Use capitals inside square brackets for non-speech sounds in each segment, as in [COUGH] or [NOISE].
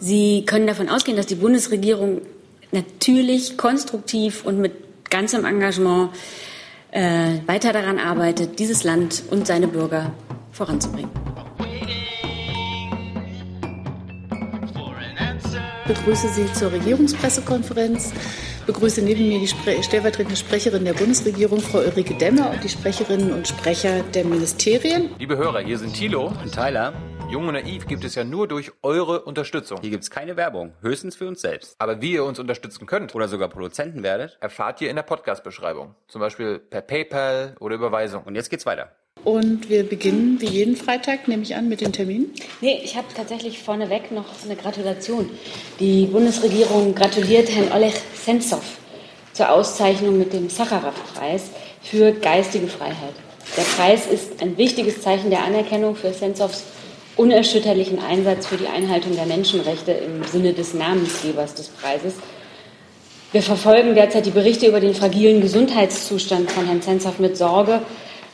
Sie können davon ausgehen, dass die Bundesregierung natürlich konstruktiv und mit ganzem Engagement äh, weiter daran arbeitet, dieses Land und seine Bürger voranzubringen. Ich begrüße Sie zur Regierungspressekonferenz. Ich begrüße neben mir die Spre stellvertretende Sprecherin der Bundesregierung, Frau Ulrike Demmer, und die Sprecherinnen und Sprecher der Ministerien. Liebe Hörer, hier sind Thilo und Tyler. Jung und Naiv gibt es ja nur durch eure Unterstützung. Hier gibt es keine Werbung, höchstens für uns selbst. Aber wie ihr uns unterstützen könnt oder sogar Produzenten werdet, erfahrt ihr in der Podcast-Beschreibung. Zum Beispiel per PayPal oder Überweisung. Und jetzt geht's weiter. Und wir beginnen wie jeden Freitag, nehme ich an, mit den Terminen. Nee, ich habe tatsächlich vorneweg noch eine Gratulation. Die Bundesregierung gratuliert Herrn Oleg Sentsov zur Auszeichnung mit dem Sacharow-Preis für geistige Freiheit. Der Preis ist ein wichtiges Zeichen der Anerkennung für Sentsovs unerschütterlichen Einsatz für die Einhaltung der Menschenrechte im Sinne des Namensgebers des Preises. Wir verfolgen derzeit die Berichte über den fragilen Gesundheitszustand von Herrn Zensov mit Sorge.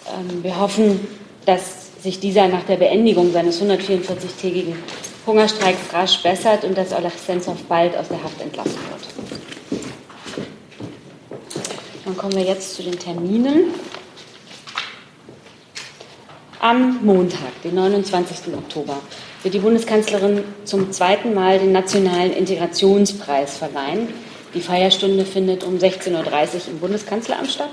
Ähm, wir hoffen, dass sich dieser nach der Beendigung seines 144-tägigen Hungerstreiks rasch bessert und dass Oleg Sentsov bald aus der Haft entlassen wird. Dann kommen wir jetzt zu den Terminen. Am Montag, den 29. Oktober, wird die Bundeskanzlerin zum zweiten Mal den Nationalen Integrationspreis verleihen. Die Feierstunde findet um 16.30 Uhr im Bundeskanzleramt statt.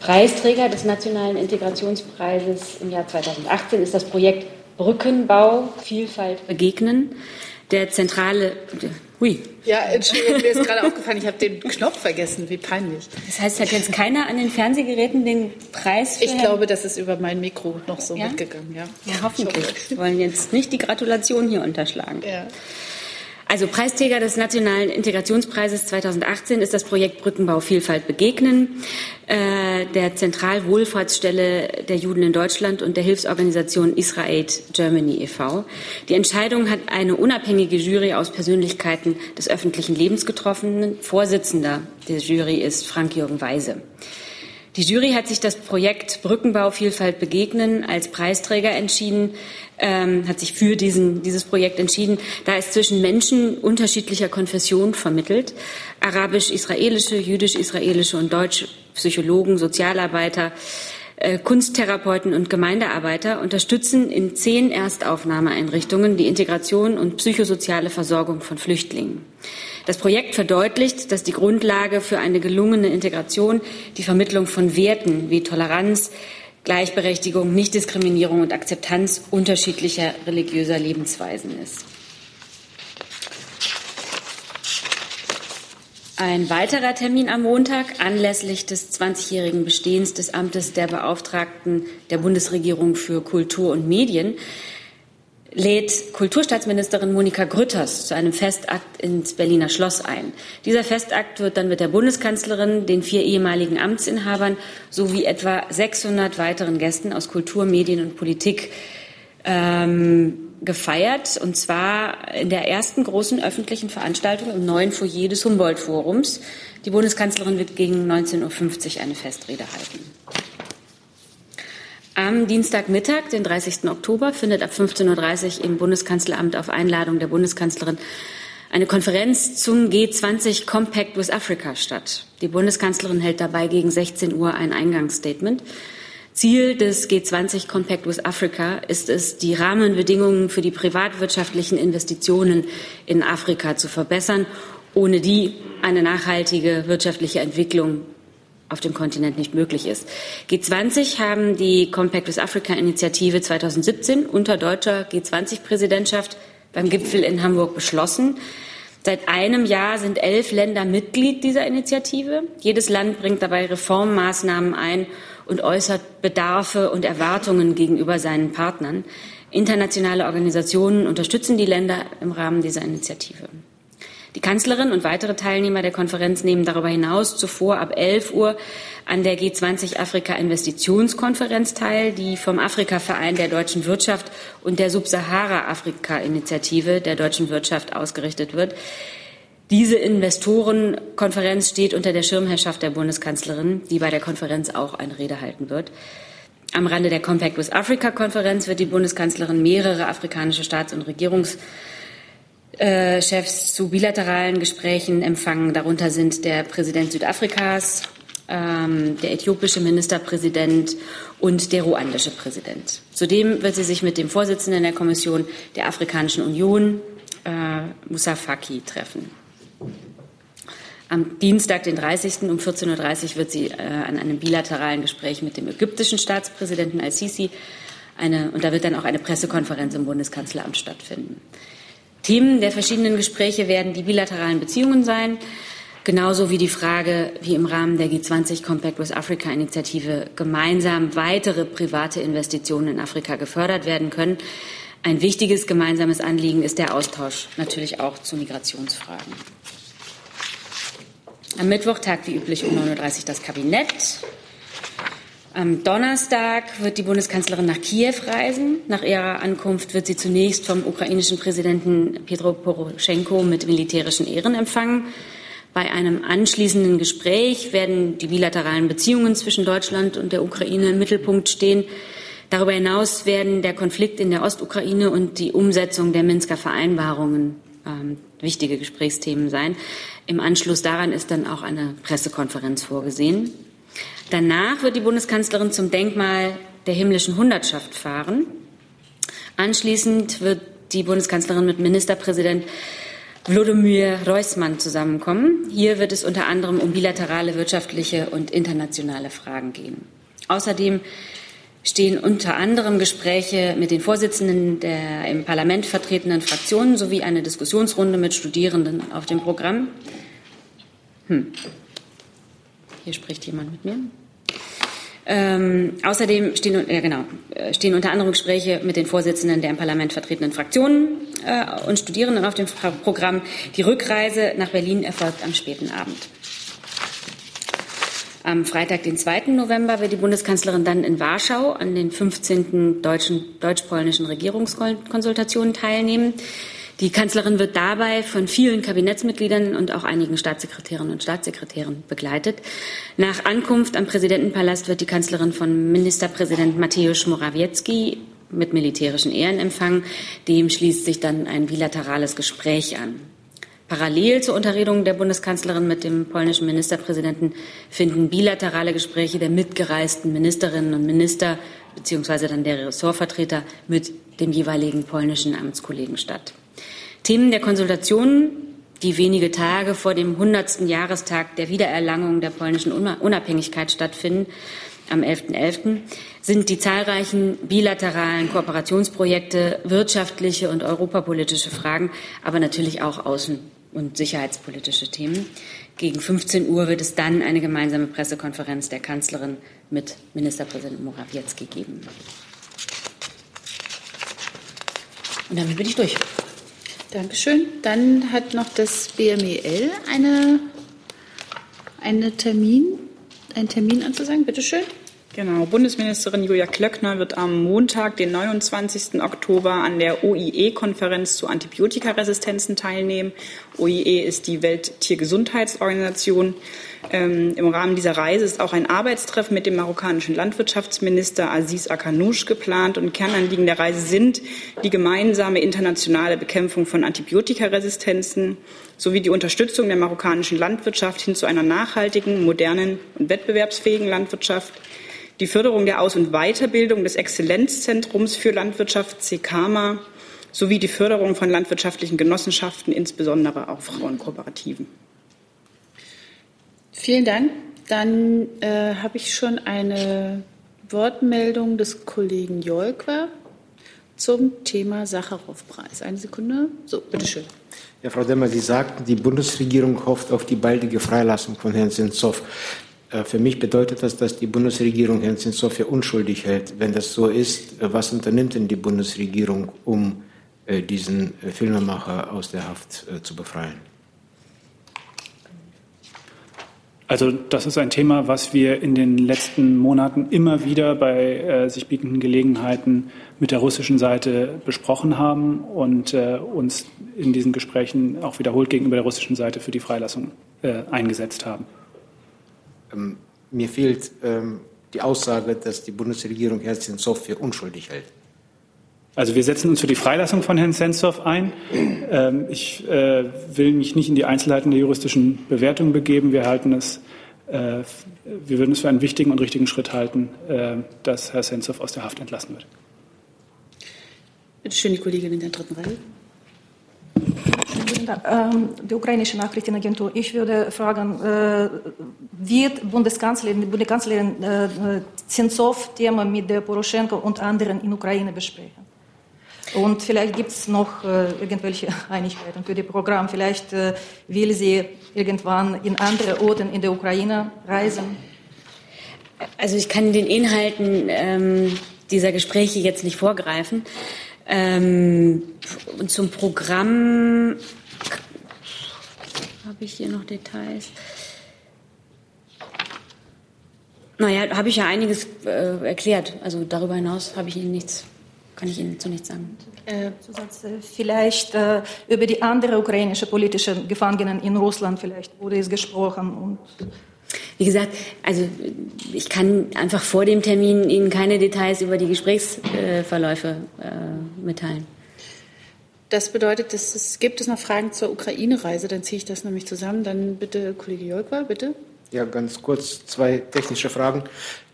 Preisträger des Nationalen Integrationspreises im Jahr 2018 ist das Projekt Brückenbau, Vielfalt begegnen. Der zentrale, hui. Ja, Entschuldigung, mir ist gerade aufgefallen, ich habe den Knopf vergessen, wie peinlich. Das heißt, hat jetzt keiner an den Fernsehgeräten den Preis für Ich glaube, das ist über mein Mikro noch so ja? mitgegangen, ja. Ja, hoffentlich. Wir wollen jetzt nicht die Gratulation hier unterschlagen. Ja. Also Preisträger des Nationalen Integrationspreises 2018 ist das Projekt Brückenbau Vielfalt begegnen äh, der Zentralwohlfahrtsstelle der Juden in Deutschland und der Hilfsorganisation Israel Germany e.V. Die Entscheidung hat eine unabhängige Jury aus Persönlichkeiten des öffentlichen Lebens getroffen. Vorsitzender der Jury ist Frank-Jürgen Weise. Die Jury hat sich das Projekt Brückenbau Vielfalt begegnen als Preisträger entschieden, ähm, hat sich für diesen, dieses Projekt entschieden, da es zwischen Menschen unterschiedlicher Konfession vermittelt, arabisch-israelische, jüdisch-israelische und deutsch Psychologen, Sozialarbeiter, äh, Kunsttherapeuten und Gemeindearbeiter unterstützen in zehn Erstaufnahmeeinrichtungen die Integration und psychosoziale Versorgung von Flüchtlingen. Das Projekt verdeutlicht, dass die Grundlage für eine gelungene Integration die Vermittlung von Werten wie Toleranz, Gleichberechtigung, Nichtdiskriminierung und Akzeptanz unterschiedlicher religiöser Lebensweisen ist. Ein weiterer Termin am Montag anlässlich des 20-jährigen Bestehens des Amtes der Beauftragten der Bundesregierung für Kultur und Medien lädt Kulturstaatsministerin Monika Grütters zu einem Festakt ins Berliner Schloss ein. Dieser Festakt wird dann mit der Bundeskanzlerin, den vier ehemaligen Amtsinhabern sowie etwa 600 weiteren Gästen aus Kultur, Medien und Politik ähm, gefeiert, und zwar in der ersten großen öffentlichen Veranstaltung im neuen Foyer des Humboldt-Forums. Die Bundeskanzlerin wird gegen 19.50 Uhr eine Festrede halten. Am Dienstagmittag, den 30. Oktober, findet ab 15.30 Uhr im Bundeskanzleramt auf Einladung der Bundeskanzlerin eine Konferenz zum G20 Compact with Africa statt. Die Bundeskanzlerin hält dabei gegen 16 Uhr ein Eingangsstatement. Ziel des G20 Compact with Africa ist es, die Rahmenbedingungen für die privatwirtschaftlichen Investitionen in Afrika zu verbessern, ohne die eine nachhaltige wirtschaftliche Entwicklung auf dem Kontinent nicht möglich ist. G20 haben die Compact with Africa Initiative 2017 unter deutscher G20-Präsidentschaft beim Gipfel in Hamburg beschlossen. Seit einem Jahr sind elf Länder Mitglied dieser Initiative. Jedes Land bringt dabei Reformmaßnahmen ein und äußert Bedarfe und Erwartungen gegenüber seinen Partnern. Internationale Organisationen unterstützen die Länder im Rahmen dieser Initiative. Die Kanzlerin und weitere Teilnehmer der Konferenz nehmen darüber hinaus zuvor ab 11 Uhr an der G20 Afrika Investitionskonferenz teil, die vom Afrika-Verein der deutschen Wirtschaft und der Subsahara-Afrika-Initiative der deutschen Wirtschaft ausgerichtet wird. Diese Investorenkonferenz steht unter der Schirmherrschaft der Bundeskanzlerin, die bei der Konferenz auch eine Rede halten wird. Am Rande der Compact with Africa Konferenz wird die Bundeskanzlerin mehrere afrikanische Staats- und Regierungs äh, Chefs zu bilateralen Gesprächen empfangen. Darunter sind der Präsident Südafrikas, ähm, der äthiopische Ministerpräsident und der ruandische Präsident. Zudem wird sie sich mit dem Vorsitzenden der Kommission der Afrikanischen Union, äh, Moussa Faki, treffen. Am Dienstag, den 30. um 14.30 Uhr wird sie äh, an einem bilateralen Gespräch mit dem ägyptischen Staatspräsidenten al-Sisi eine, und da wird dann auch eine Pressekonferenz im Bundeskanzleramt stattfinden. Themen der verschiedenen Gespräche werden die bilateralen Beziehungen sein, genauso wie die Frage, wie im Rahmen der G20 Compact with Africa Initiative gemeinsam weitere private Investitionen in Afrika gefördert werden können. Ein wichtiges gemeinsames Anliegen ist der Austausch natürlich auch zu Migrationsfragen. Am Mittwoch tagt wie üblich um 9.30 Uhr das Kabinett. Am Donnerstag wird die Bundeskanzlerin nach Kiew reisen. Nach ihrer Ankunft wird sie zunächst vom ukrainischen Präsidenten Petro Poroschenko mit militärischen Ehren empfangen. Bei einem anschließenden Gespräch werden die bilateralen Beziehungen zwischen Deutschland und der Ukraine im Mittelpunkt stehen. Darüber hinaus werden der Konflikt in der Ostukraine und die Umsetzung der Minsker Vereinbarungen ähm, wichtige Gesprächsthemen sein. Im Anschluss daran ist dann auch eine Pressekonferenz vorgesehen. Danach wird die Bundeskanzlerin zum Denkmal der himmlischen Hundertschaft fahren. Anschließend wird die Bundeskanzlerin mit Ministerpräsident Wlodomir Reusmann zusammenkommen. Hier wird es unter anderem um bilaterale wirtschaftliche und internationale Fragen gehen. Außerdem stehen unter anderem Gespräche mit den Vorsitzenden der im Parlament vertretenen Fraktionen sowie eine Diskussionsrunde mit Studierenden auf dem Programm. Hm. Hier spricht jemand mit mir. Ähm, außerdem stehen, ja, genau, äh, stehen unter anderem Gespräche mit den Vorsitzenden der im Parlament vertretenen Fraktionen äh, und Studierenden auf dem Programm. Die Rückreise nach Berlin erfolgt am späten Abend. Am Freitag, den 2. November, wird die Bundeskanzlerin dann in Warschau an den 15. deutsch-polnischen Regierungskonsultationen teilnehmen. Die Kanzlerin wird dabei von vielen Kabinettsmitgliedern und auch einigen Staatssekretärinnen und Staatssekretären begleitet. Nach Ankunft am Präsidentenpalast wird die Kanzlerin von Ministerpräsident Mateusz Morawiecki mit militärischen Ehren empfangen. Dem schließt sich dann ein bilaterales Gespräch an. Parallel zur Unterredung der Bundeskanzlerin mit dem polnischen Ministerpräsidenten finden bilaterale Gespräche der mitgereisten Ministerinnen und Minister beziehungsweise dann der Ressortvertreter mit dem jeweiligen polnischen Amtskollegen statt. Themen der Konsultationen, die wenige Tage vor dem 100. Jahrestag der Wiedererlangung der polnischen Unabhängigkeit stattfinden, am 11.11., .11., sind die zahlreichen bilateralen Kooperationsprojekte, wirtschaftliche und europapolitische Fragen, aber natürlich auch außen- und sicherheitspolitische Themen. Gegen 15 Uhr wird es dann eine gemeinsame Pressekonferenz der Kanzlerin mit Ministerpräsident Morawiecki geben. Und damit bin ich durch. Dankeschön. Dann hat noch das BMEL eine, eine Termin, einen Termin anzusagen. Bitte schön. Genau, Bundesministerin Julia Klöckner wird am Montag, den 29. Oktober, an der OIE-Konferenz zu Antibiotikaresistenzen teilnehmen. OIE ist die Welttiergesundheitsorganisation. Ähm, Im Rahmen dieser Reise ist auch ein Arbeitstreffen mit dem marokkanischen Landwirtschaftsminister Aziz Akanouche geplant. Und Kernanliegen der Reise sind die gemeinsame internationale Bekämpfung von Antibiotikaresistenzen sowie die Unterstützung der marokkanischen Landwirtschaft hin zu einer nachhaltigen, modernen und wettbewerbsfähigen Landwirtschaft, die Förderung der Aus- und Weiterbildung des Exzellenzzentrums für Landwirtschaft CKMA sowie die Förderung von landwirtschaftlichen Genossenschaften, insbesondere auch Frauenkooperativen. Vielen Dank. Dann äh, habe ich schon eine Wortmeldung des Kollegen Jolkwa zum Thema Sacharow-Preis. Eine Sekunde. So, bitteschön. Ja, Frau Demmer, Sie sagten, die Bundesregierung hofft auf die baldige Freilassung von Herrn Sinzow. Äh, für mich bedeutet das, dass die Bundesregierung Herrn Sinzow für unschuldig hält. Wenn das so ist, äh, was unternimmt denn die Bundesregierung, um äh, diesen Filmemacher aus der Haft zu befreien? Also das ist ein Thema, was wir in den letzten Monaten immer wieder bei äh, sich bietenden Gelegenheiten mit der russischen Seite besprochen haben und äh, uns in diesen Gesprächen auch wiederholt gegenüber der russischen Seite für die Freilassung äh, eingesetzt haben. Ähm, mir fehlt ähm, die Aussage, dass die Bundesregierung Sinzow für unschuldig hält. Also wir setzen uns für die Freilassung von Herrn Sentsov ein. Ähm, ich äh, will mich nicht in die Einzelheiten der juristischen Bewertung begeben. Wir halten es, äh, wir würden es für einen wichtigen und richtigen Schritt halten, äh, dass Herr Sentsov aus der Haft entlassen wird. Bitte schön, die Kollegin in der dritten Reihe. Ähm, die ukrainische Nachrichtenagentur. Ich würde fragen, wird Bundeskanzlerin, die Bundeskanzlerin Zensov-Thema mit der Poroschenko und anderen in Ukraine besprechen? Und vielleicht gibt es noch äh, irgendwelche [LAUGHS] Einigkeiten für das Programm. Vielleicht äh, will sie irgendwann in andere Orte in der Ukraine reisen. Also ich kann den Inhalten ähm, dieser Gespräche jetzt nicht vorgreifen. Ähm, und zum Programm habe ich hier noch Details. Naja, habe ich ja einiges äh, erklärt. Also darüber hinaus habe ich Ihnen nichts kann ich Ihnen zu nichts sagen. Äh, Zusatz, äh, vielleicht äh, über die anderen ukrainischen politischen Gefangenen in Russland vielleicht wurde es gesprochen und wie gesagt, also ich kann einfach vor dem Termin Ihnen keine Details über die Gesprächsverläufe äh, mitteilen. Das bedeutet, dass es gibt es noch Fragen zur Ukraine-Reise, dann ziehe ich das nämlich zusammen. Dann bitte Kollege Jolkwa, bitte. Ja, ganz kurz zwei technische Fragen.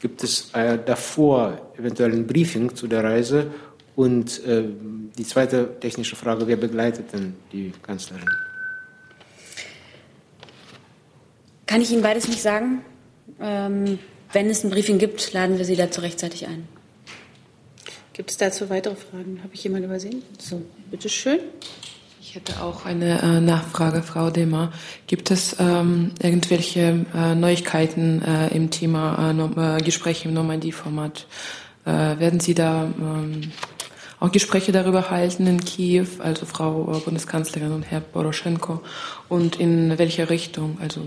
Gibt es äh, davor eventuell ein Briefing zu der Reise und äh, die zweite technische Frage, wer begleitet denn die Kanzlerin? Kann ich Ihnen beides nicht sagen. Ähm, wenn es ein Briefing gibt, laden wir Sie dazu rechtzeitig ein. Gibt es dazu weitere Fragen? Habe ich jemanden übersehen? So, bitteschön. Ich hätte auch eine äh, Nachfrage, Frau Demer. Gibt es ähm, irgendwelche äh, Neuigkeiten äh, im Thema äh, Gespräche im Normandie-Format? Äh, werden Sie da ähm, auch Gespräche darüber halten in Kiew, also Frau Bundeskanzlerin und Herr Poroschenko, und in welche Richtung? Also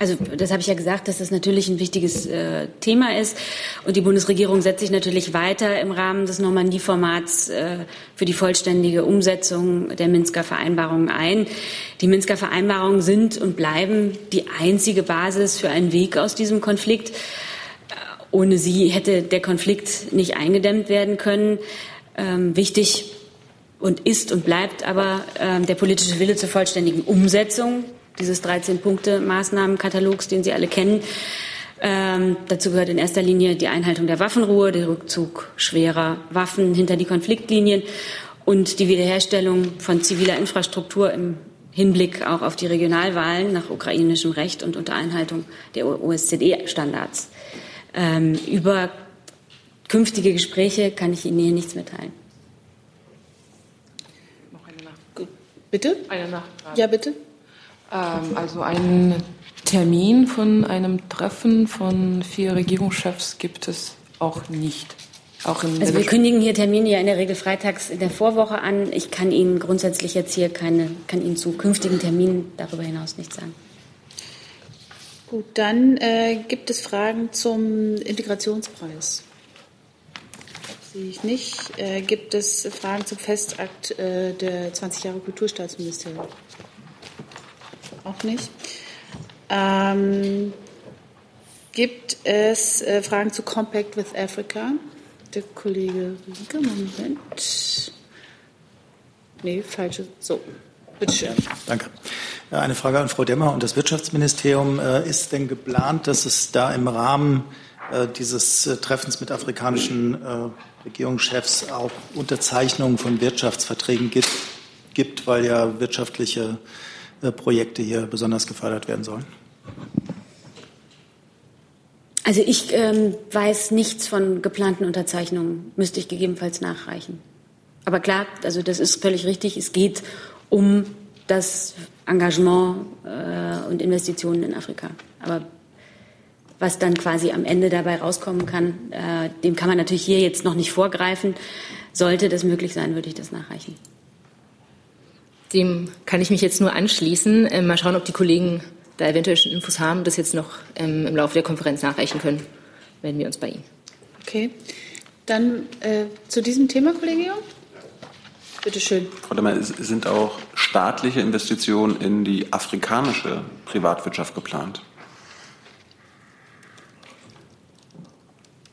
also das habe ich ja gesagt, dass das natürlich ein wichtiges äh, Thema ist. Und die Bundesregierung setzt sich natürlich weiter im Rahmen des Normandie-Formats äh, für die vollständige Umsetzung der Minsker Vereinbarungen ein. Die Minsker Vereinbarungen sind und bleiben die einzige Basis für einen Weg aus diesem Konflikt. Ohne sie hätte der Konflikt nicht eingedämmt werden können. Ähm, wichtig und ist und bleibt aber ähm, der politische Wille zur vollständigen Umsetzung dieses 13-Punkte-Maßnahmenkatalogs, den Sie alle kennen. Ähm, dazu gehört in erster Linie die Einhaltung der Waffenruhe, der Rückzug schwerer Waffen hinter die Konfliktlinien und die Wiederherstellung von ziviler Infrastruktur im Hinblick auch auf die Regionalwahlen nach ukrainischem Recht und unter Einhaltung der OSZE-Standards. Ähm, über künftige Gespräche kann ich Ihnen hier nichts mitteilen. Noch eine Nachfrage. Bitte? Eine Nachfrage. Ja, bitte. Ähm, also ein Termin von einem Treffen von vier Regierungschefs gibt es auch nicht. Auch also wir kündigen hier Termine ja in der Regel freitags in der Vorwoche an. Ich kann Ihnen grundsätzlich jetzt hier keine, kann Ihnen zu künftigen Terminen darüber hinaus nichts sagen. Gut, dann äh, gibt es Fragen zum Integrationspreis. Sehe ich nicht. Äh, gibt es Fragen zum Festakt äh, der 20 Jahre Kulturstaatsministerium? Auch nicht. Ähm, gibt es äh, Fragen zu Compact with Africa? Der Kollege Rieke, Moment. Nee, falsche. So, bitteschön. Danke. Eine Frage an Frau Demmer und das Wirtschaftsministerium. Äh, ist denn geplant, dass es da im Rahmen äh, dieses äh, Treffens mit afrikanischen Regierungschefs auch Unterzeichnungen von Wirtschaftsverträgen gibt, gibt weil ja wirtschaftliche Projekte hier besonders gefördert werden sollen? Also ich ähm, weiß nichts von geplanten Unterzeichnungen, müsste ich gegebenenfalls nachreichen. Aber klar, also das ist völlig richtig. Es geht um das Engagement äh, und Investitionen in Afrika. Aber was dann quasi am Ende dabei rauskommen kann, äh, dem kann man natürlich hier jetzt noch nicht vorgreifen. Sollte das möglich sein, würde ich das nachreichen. Dem kann ich mich jetzt nur anschließen. Äh, mal schauen, ob die Kollegen da eventuell schon Infos haben, das jetzt noch ähm, im Laufe der Konferenz nachreichen können. Melden wir uns bei Ihnen. Okay. Dann äh, zu diesem Thema, Kollege Jung. Bitte schön. Frau Demmer, sind auch staatliche Investitionen in die afrikanische Privatwirtschaft geplant?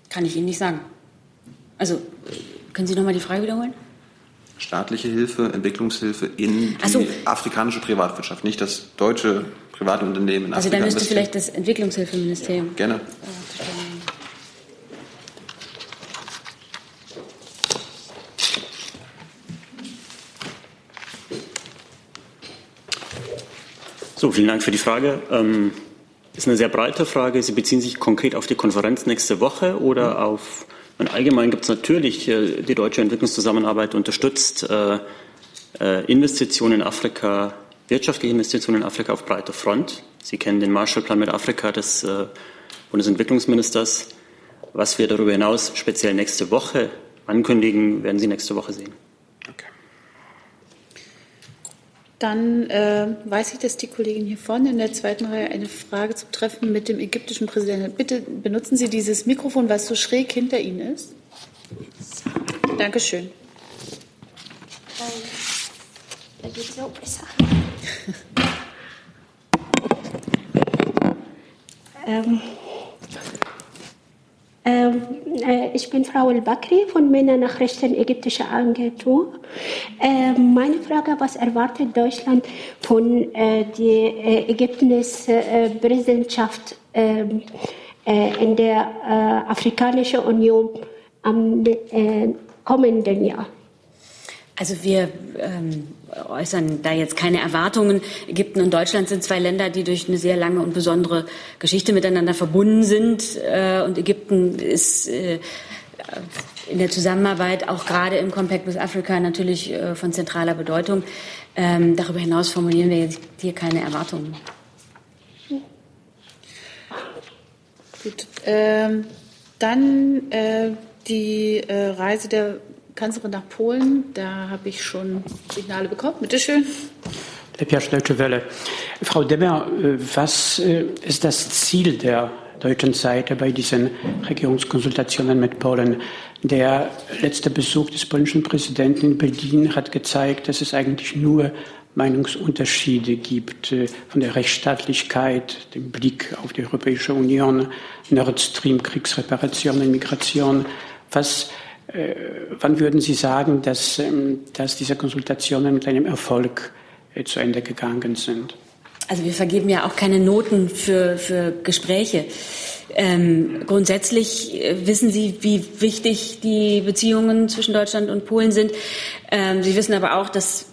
Kann ich Ihnen nicht sagen. Also Können Sie noch mal die Frage wiederholen? Staatliche Hilfe, Entwicklungshilfe in die so. afrikanische Privatwirtschaft, nicht das deutsche private Unternehmen in Also Afrika. da müsste vielleicht das Entwicklungshilfeministerium. Gerne. So, vielen Dank für die Frage. Ähm, ist eine sehr breite Frage. Sie beziehen sich konkret auf die Konferenz nächste Woche oder auf, und allgemein gibt es natürlich, äh, die deutsche Entwicklungszusammenarbeit unterstützt äh, äh, Investitionen in Afrika, wirtschaftliche Investitionen in Afrika auf breiter Front. Sie kennen den Marshallplan mit Afrika des äh, Bundesentwicklungsministers. Was wir darüber hinaus speziell nächste Woche ankündigen, werden Sie nächste Woche sehen. Dann äh, weiß ich, dass die Kollegin hier vorne in der zweiten Reihe eine Frage zum Treffen mit dem ägyptischen Präsidenten hat. Bitte benutzen Sie dieses Mikrofon, was so schräg hinter Ihnen ist. Dankeschön. Da geht es auch besser. [LAUGHS] ähm, ähm, äh, ich bin Frau El-Bakri von Männer Nachrichten Ägyptische Agentur. Äh, meine Frage, was erwartet Deutschland von äh, der äh, äh, Präsidentschaft ähm, äh, in der äh, Afrikanischen Union am äh, kommenden Jahr? Also wir ähm, äußern da jetzt keine Erwartungen. Ägypten und Deutschland sind zwei Länder, die durch eine sehr lange und besondere Geschichte miteinander verbunden sind. Äh, und Ägypten ist äh, in der Zusammenarbeit, auch gerade im Compact with Africa, natürlich äh, von zentraler Bedeutung. Ähm, darüber hinaus formulieren wir jetzt hier keine Erwartungen. Gut. Ähm, dann äh, die äh, Reise der Kanzlerin nach Polen. Da habe ich schon Signale bekommen. Bitte schön. Deutsche Welle. Frau Demmer, äh, was äh, ist das Ziel der deutschen Seite bei diesen Regierungskonsultationen mit Polen? Der letzte Besuch des polnischen Präsidenten in Berlin hat gezeigt, dass es eigentlich nur Meinungsunterschiede gibt äh, von der Rechtsstaatlichkeit, dem Blick auf die Europäische Union, Nord Stream, Kriegsreparationen, Migration. Was, wann würden Sie sagen, dass, ähm, dass diese Konsultationen mit einem Erfolg äh, zu Ende gegangen sind? Also wir vergeben ja auch keine Noten für, für Gespräche. Ähm, grundsätzlich äh, wissen Sie, wie wichtig die Beziehungen zwischen Deutschland und Polen sind. Ähm, Sie wissen aber auch, dass,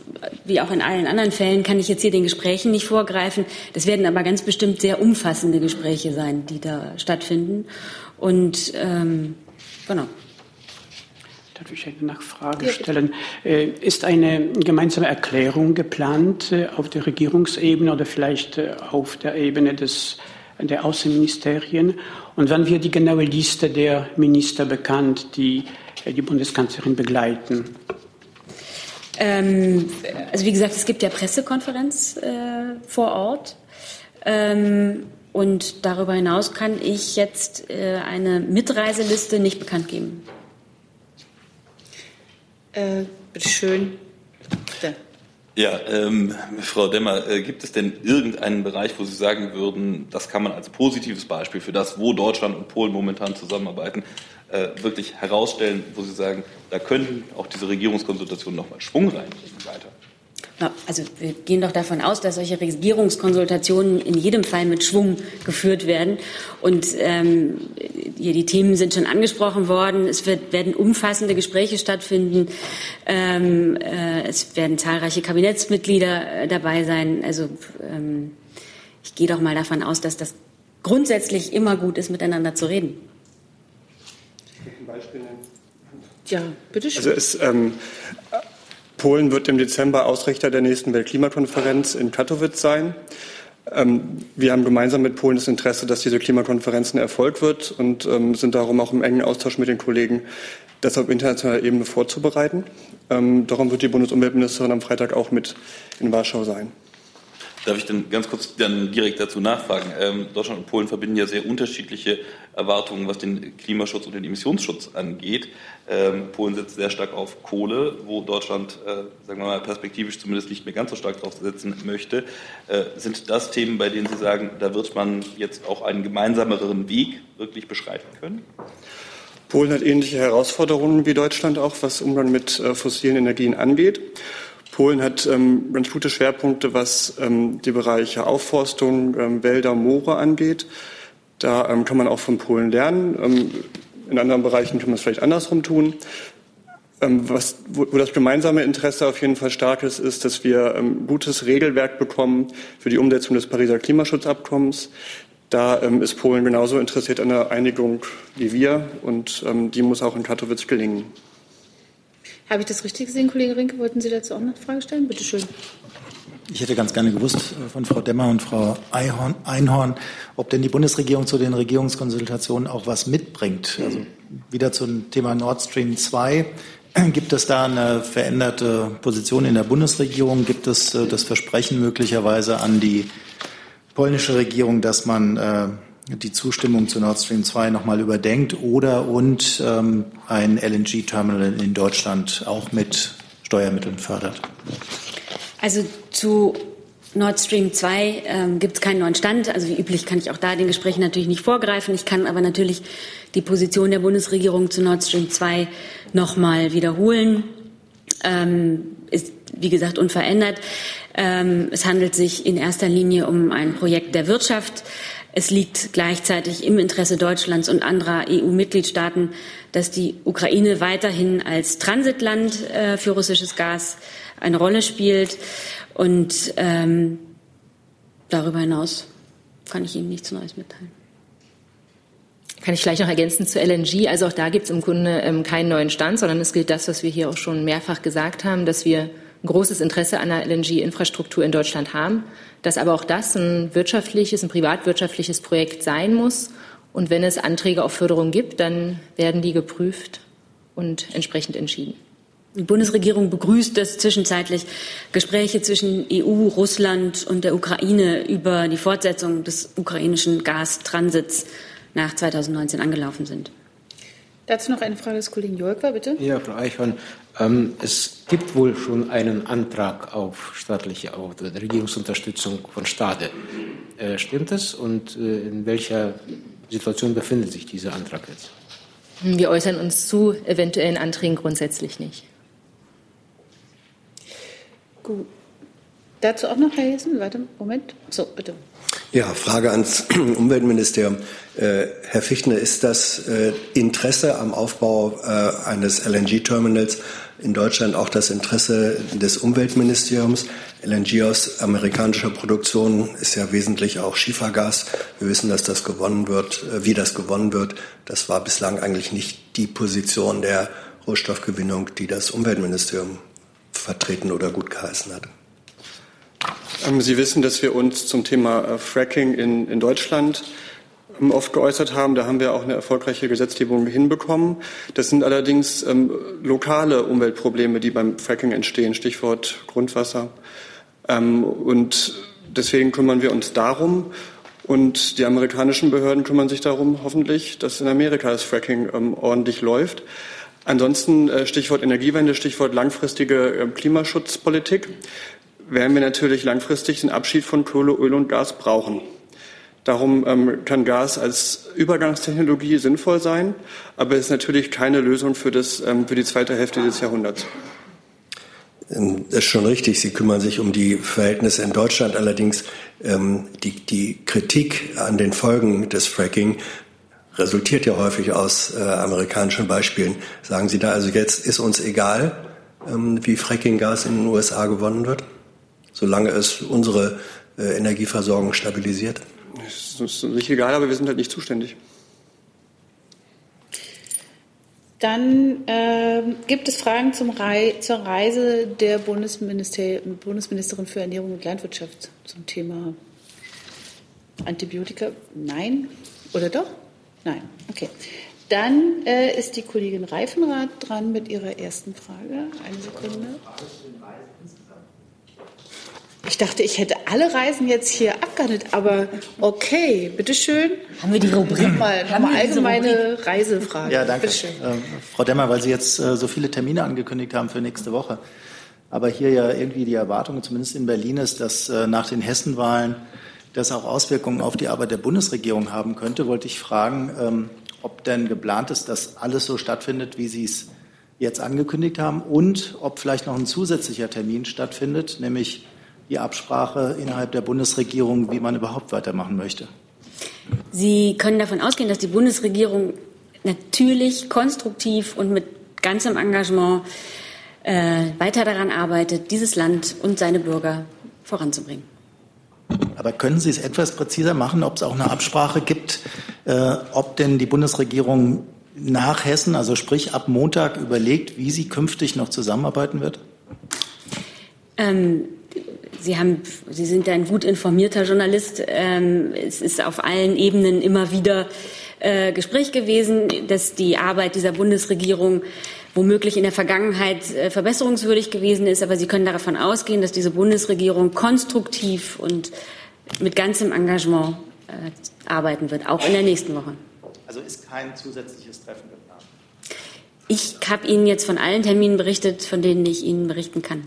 wie auch in allen anderen Fällen, kann ich jetzt hier den Gesprächen nicht vorgreifen. Das werden aber ganz bestimmt sehr umfassende Gespräche sein, die da stattfinden. Und ähm, genau. Darf ich eine Nachfrage stellen? Äh, Ist eine gemeinsame Erklärung geplant äh, auf der Regierungsebene oder vielleicht äh, auf der Ebene des, der Außenministerien? Und wann wird die genaue Liste der Minister bekannt, die die Bundeskanzlerin begleiten? Ähm, also wie gesagt, es gibt ja Pressekonferenz äh, vor Ort. Ähm, und darüber hinaus kann ich jetzt äh, eine Mitreiseliste nicht bekannt geben. Äh, bitte schön. Bitte. Ja, ähm, Frau Demmer, äh, gibt es denn irgendeinen Bereich, wo Sie sagen würden, das kann man als positives Beispiel für das, wo Deutschland und Polen momentan zusammenarbeiten, äh, wirklich herausstellen, wo Sie sagen, da könnten auch diese Regierungskonsultationen nochmal Schwung reinbringen weiter? Ja, Also wir gehen doch davon aus, dass solche Regierungskonsultationen in jedem Fall mit Schwung geführt werden. Und ähm, hier die Themen sind schon angesprochen worden. Es wird, werden umfassende Gespräche stattfinden. Ähm, äh, es werden zahlreiche Kabinettsmitglieder äh, dabei sein. Also ähm, ich gehe doch mal davon aus, dass das grundsätzlich immer gut ist, miteinander zu reden. Ja, bitte schön. Also es, ähm, Polen wird im Dezember Ausrichter der nächsten Weltklimakonferenz in Katowice sein. Ähm, wir haben gemeinsam mit Polen das Interesse, dass diese Klimakonferenz ein Erfolg wird und ähm, sind darum auch im engen Austausch mit den Kollegen, das auf internationaler Ebene vorzubereiten. Ähm, darum wird die Bundesumweltministerin am Freitag auch mit in Warschau sein. Darf ich dann ganz kurz dann direkt dazu nachfragen? Ähm, Deutschland und Polen verbinden ja sehr unterschiedliche Erwartungen, was den Klimaschutz und den Emissionsschutz angeht. Ähm, Polen setzt sehr stark auf Kohle, wo Deutschland, äh, sagen wir mal, perspektivisch zumindest nicht mehr ganz so stark drauf setzen möchte. Äh, sind das Themen, bei denen Sie sagen, da wird man jetzt auch einen gemeinsameren Weg wirklich beschreiten können? Polen hat ähnliche Herausforderungen wie Deutschland auch, was Umgang mit äh, fossilen Energien angeht. Polen hat ähm, ganz gute Schwerpunkte, was ähm, die Bereiche Aufforstung, ähm, Wälder, Moore angeht. Da ähm, kann man auch von Polen lernen. Ähm, in anderen Bereichen kann man es vielleicht andersrum tun. Ähm, was, wo, wo, das gemeinsame Interesse auf jeden Fall stark ist, ist, dass wir ähm, gutes Regelwerk bekommen für die Umsetzung des Pariser Klimaschutzabkommens. Da ähm, ist Polen genauso interessiert an der Einigung wie wir und die muss auch in Katowice gelingen. Habe ich das richtig gesehen, Kollege Rinke? Wollten Sie dazu auch noch eine Frage stellen? Bitte schön. Ich hätte ganz gerne gewusst von Frau Demmer und Frau Einhorn, ob denn die Bundesregierung zu den Regierungskonsultationen auch was mitbringt. Also wieder zum Thema Nord Stream 2. [CLEARS THROAT] Gibt es da eine veränderte Position in der Bundesregierung? Gibt es äh, das Versprechen möglicherweise an die polnische Regierung, dass man äh, die Zustimmung zu Nord Stream 2 nochmal überdenkt oder und ähm, ein LNG-Terminal in Deutschland auch mit Steuermitteln fördert? Also zu Nord Stream 2 ähm, gibt es keinen neuen Stand. Also wie üblich kann ich auch da den Gesprächen natürlich nicht vorgreifen. Ich kann aber natürlich die Position der Bundesregierung zu Nord Stream 2 nochmal wiederholen. Ähm, ist, wie gesagt, unverändert. Ähm, es handelt sich in erster Linie um ein Projekt der Wirtschaft. Es liegt gleichzeitig im Interesse Deutschlands und anderer EU-Mitgliedstaaten, dass die Ukraine weiterhin als Transitland äh, für russisches Gas eine Rolle spielt. Und ähm, darüber hinaus kann ich Ihnen nichts Neues mitteilen. Kann ich gleich noch ergänzen zu LNG. Also auch da gibt es im Grunde ähm, keinen neuen Stand, sondern es gilt das, was wir hier auch schon mehrfach gesagt haben, dass wir ein großes Interesse an der LNG-Infrastruktur in Deutschland haben, dass aber auch das ein wirtschaftliches, ein privatwirtschaftliches Projekt sein muss. Und wenn es Anträge auf Förderung gibt, dann werden die geprüft und entsprechend entschieden. Die Bundesregierung begrüßt, dass zwischenzeitlich Gespräche zwischen EU, Russland und der Ukraine über die Fortsetzung des ukrainischen Gastransits nach 2019 angelaufen sind. Dazu noch eine Frage des Kollegen Jolka, bitte. Ja, Frau Eichhorn, ähm, es gibt wohl schon einen Antrag auf staatliche auf Regierungsunterstützung von Stade. Äh, stimmt das? Und äh, in welcher Situation befindet sich dieser Antrag jetzt? Wir äußern uns zu eventuellen Anträgen grundsätzlich nicht. Gut. Dazu auch noch Herr Jessen? Warte, Moment. So, bitte. Ja, Frage ans [CLEARS THROAT] Umweltministerium. Äh, Herr Fichtner, ist das äh, Interesse am Aufbau äh, eines LNG-Terminals in Deutschland auch das Interesse des Umweltministeriums? LNG aus amerikanischer Produktion ist ja wesentlich auch Schiefergas. Wir wissen, dass das gewonnen wird, äh, wie das gewonnen wird. Das war bislang eigentlich nicht die Position der Rohstoffgewinnung, die das Umweltministerium vertreten oder gut geheißen hat. Ähm, Sie wissen, dass wir uns zum Thema äh, Fracking in, in Deutschland ähm, oft geäußert haben. Da haben wir auch eine erfolgreiche Gesetzgebung hinbekommen. Das sind allerdings ähm, lokale Umweltprobleme, die beim Fracking entstehen, Stichwort Grundwasser. Ähm, und deswegen kümmern wir uns darum. Und die amerikanischen Behörden kümmern sich darum, hoffentlich, dass in Amerika das Fracking ähm, ordentlich läuft. Ansonsten äh, Stichwort Energiewende, Stichwort langfristige äh, Klimaschutzpolitik werden wir natürlich langfristig den Abschied von Kohle, Öl und Gas brauchen. Darum ähm, kann Gas als Übergangstechnologie sinnvoll sein, aber es ist natürlich keine Lösung für, das, ähm, für die zweite Hälfte des Jahrhunderts. Ähm, das ist schon richtig. Sie kümmern sich um die Verhältnisse in Deutschland. Allerdings ähm, die, die Kritik an den Folgen des Fracking resultiert ja häufig aus äh, amerikanischen Beispielen. Sagen Sie da also jetzt ist uns egal, ähm, wie Frackinggas in den USA gewonnen wird? Solange es unsere äh, Energieversorgung stabilisiert? Es ist nicht egal, aber wir sind halt nicht zuständig. Dann äh, gibt es Fragen zum Rei zur Reise der Bundesministerin für Ernährung und Landwirtschaft zum Thema Antibiotika. Nein? Oder doch? Nein. Okay. Dann äh, ist die Kollegin Reifenrath dran mit ihrer ersten Frage. Eine Sekunde. Ich dachte, ich hätte alle Reisen jetzt hier abgehandelt, aber okay, bitteschön. Haben wir die Rubrik? Nochmal, nochmal allgemeine Reisefrage. Ja, danke. Ähm, Frau Demmer, weil Sie jetzt äh, so viele Termine angekündigt haben für nächste Woche, aber hier ja irgendwie die Erwartung, zumindest in Berlin ist, dass äh, nach den Hessenwahlen das auch Auswirkungen auf die Arbeit der Bundesregierung haben könnte, wollte ich fragen, ähm, ob denn geplant ist, dass alles so stattfindet, wie Sie es jetzt angekündigt haben und ob vielleicht noch ein zusätzlicher Termin stattfindet, nämlich die Absprache innerhalb der Bundesregierung, wie man überhaupt weitermachen möchte. Sie können davon ausgehen, dass die Bundesregierung natürlich konstruktiv und mit ganzem Engagement äh, weiter daran arbeitet, dieses Land und seine Bürger voranzubringen. Aber können Sie es etwas präziser machen, ob es auch eine Absprache gibt, äh, ob denn die Bundesregierung nach Hessen, also sprich ab Montag, überlegt, wie sie künftig noch zusammenarbeiten wird? Ähm, Sie, haben, Sie sind ein gut informierter Journalist. Ähm, es ist auf allen Ebenen immer wieder äh, Gespräch gewesen, dass die Arbeit dieser Bundesregierung womöglich in der Vergangenheit äh, verbesserungswürdig gewesen ist. Aber Sie können davon ausgehen, dass diese Bundesregierung konstruktiv und mit ganzem Engagement äh, arbeiten wird, auch in der nächsten Woche. Also ist kein zusätzliches Treffen geplant? Ich habe Ihnen jetzt von allen Terminen berichtet, von denen ich Ihnen berichten kann.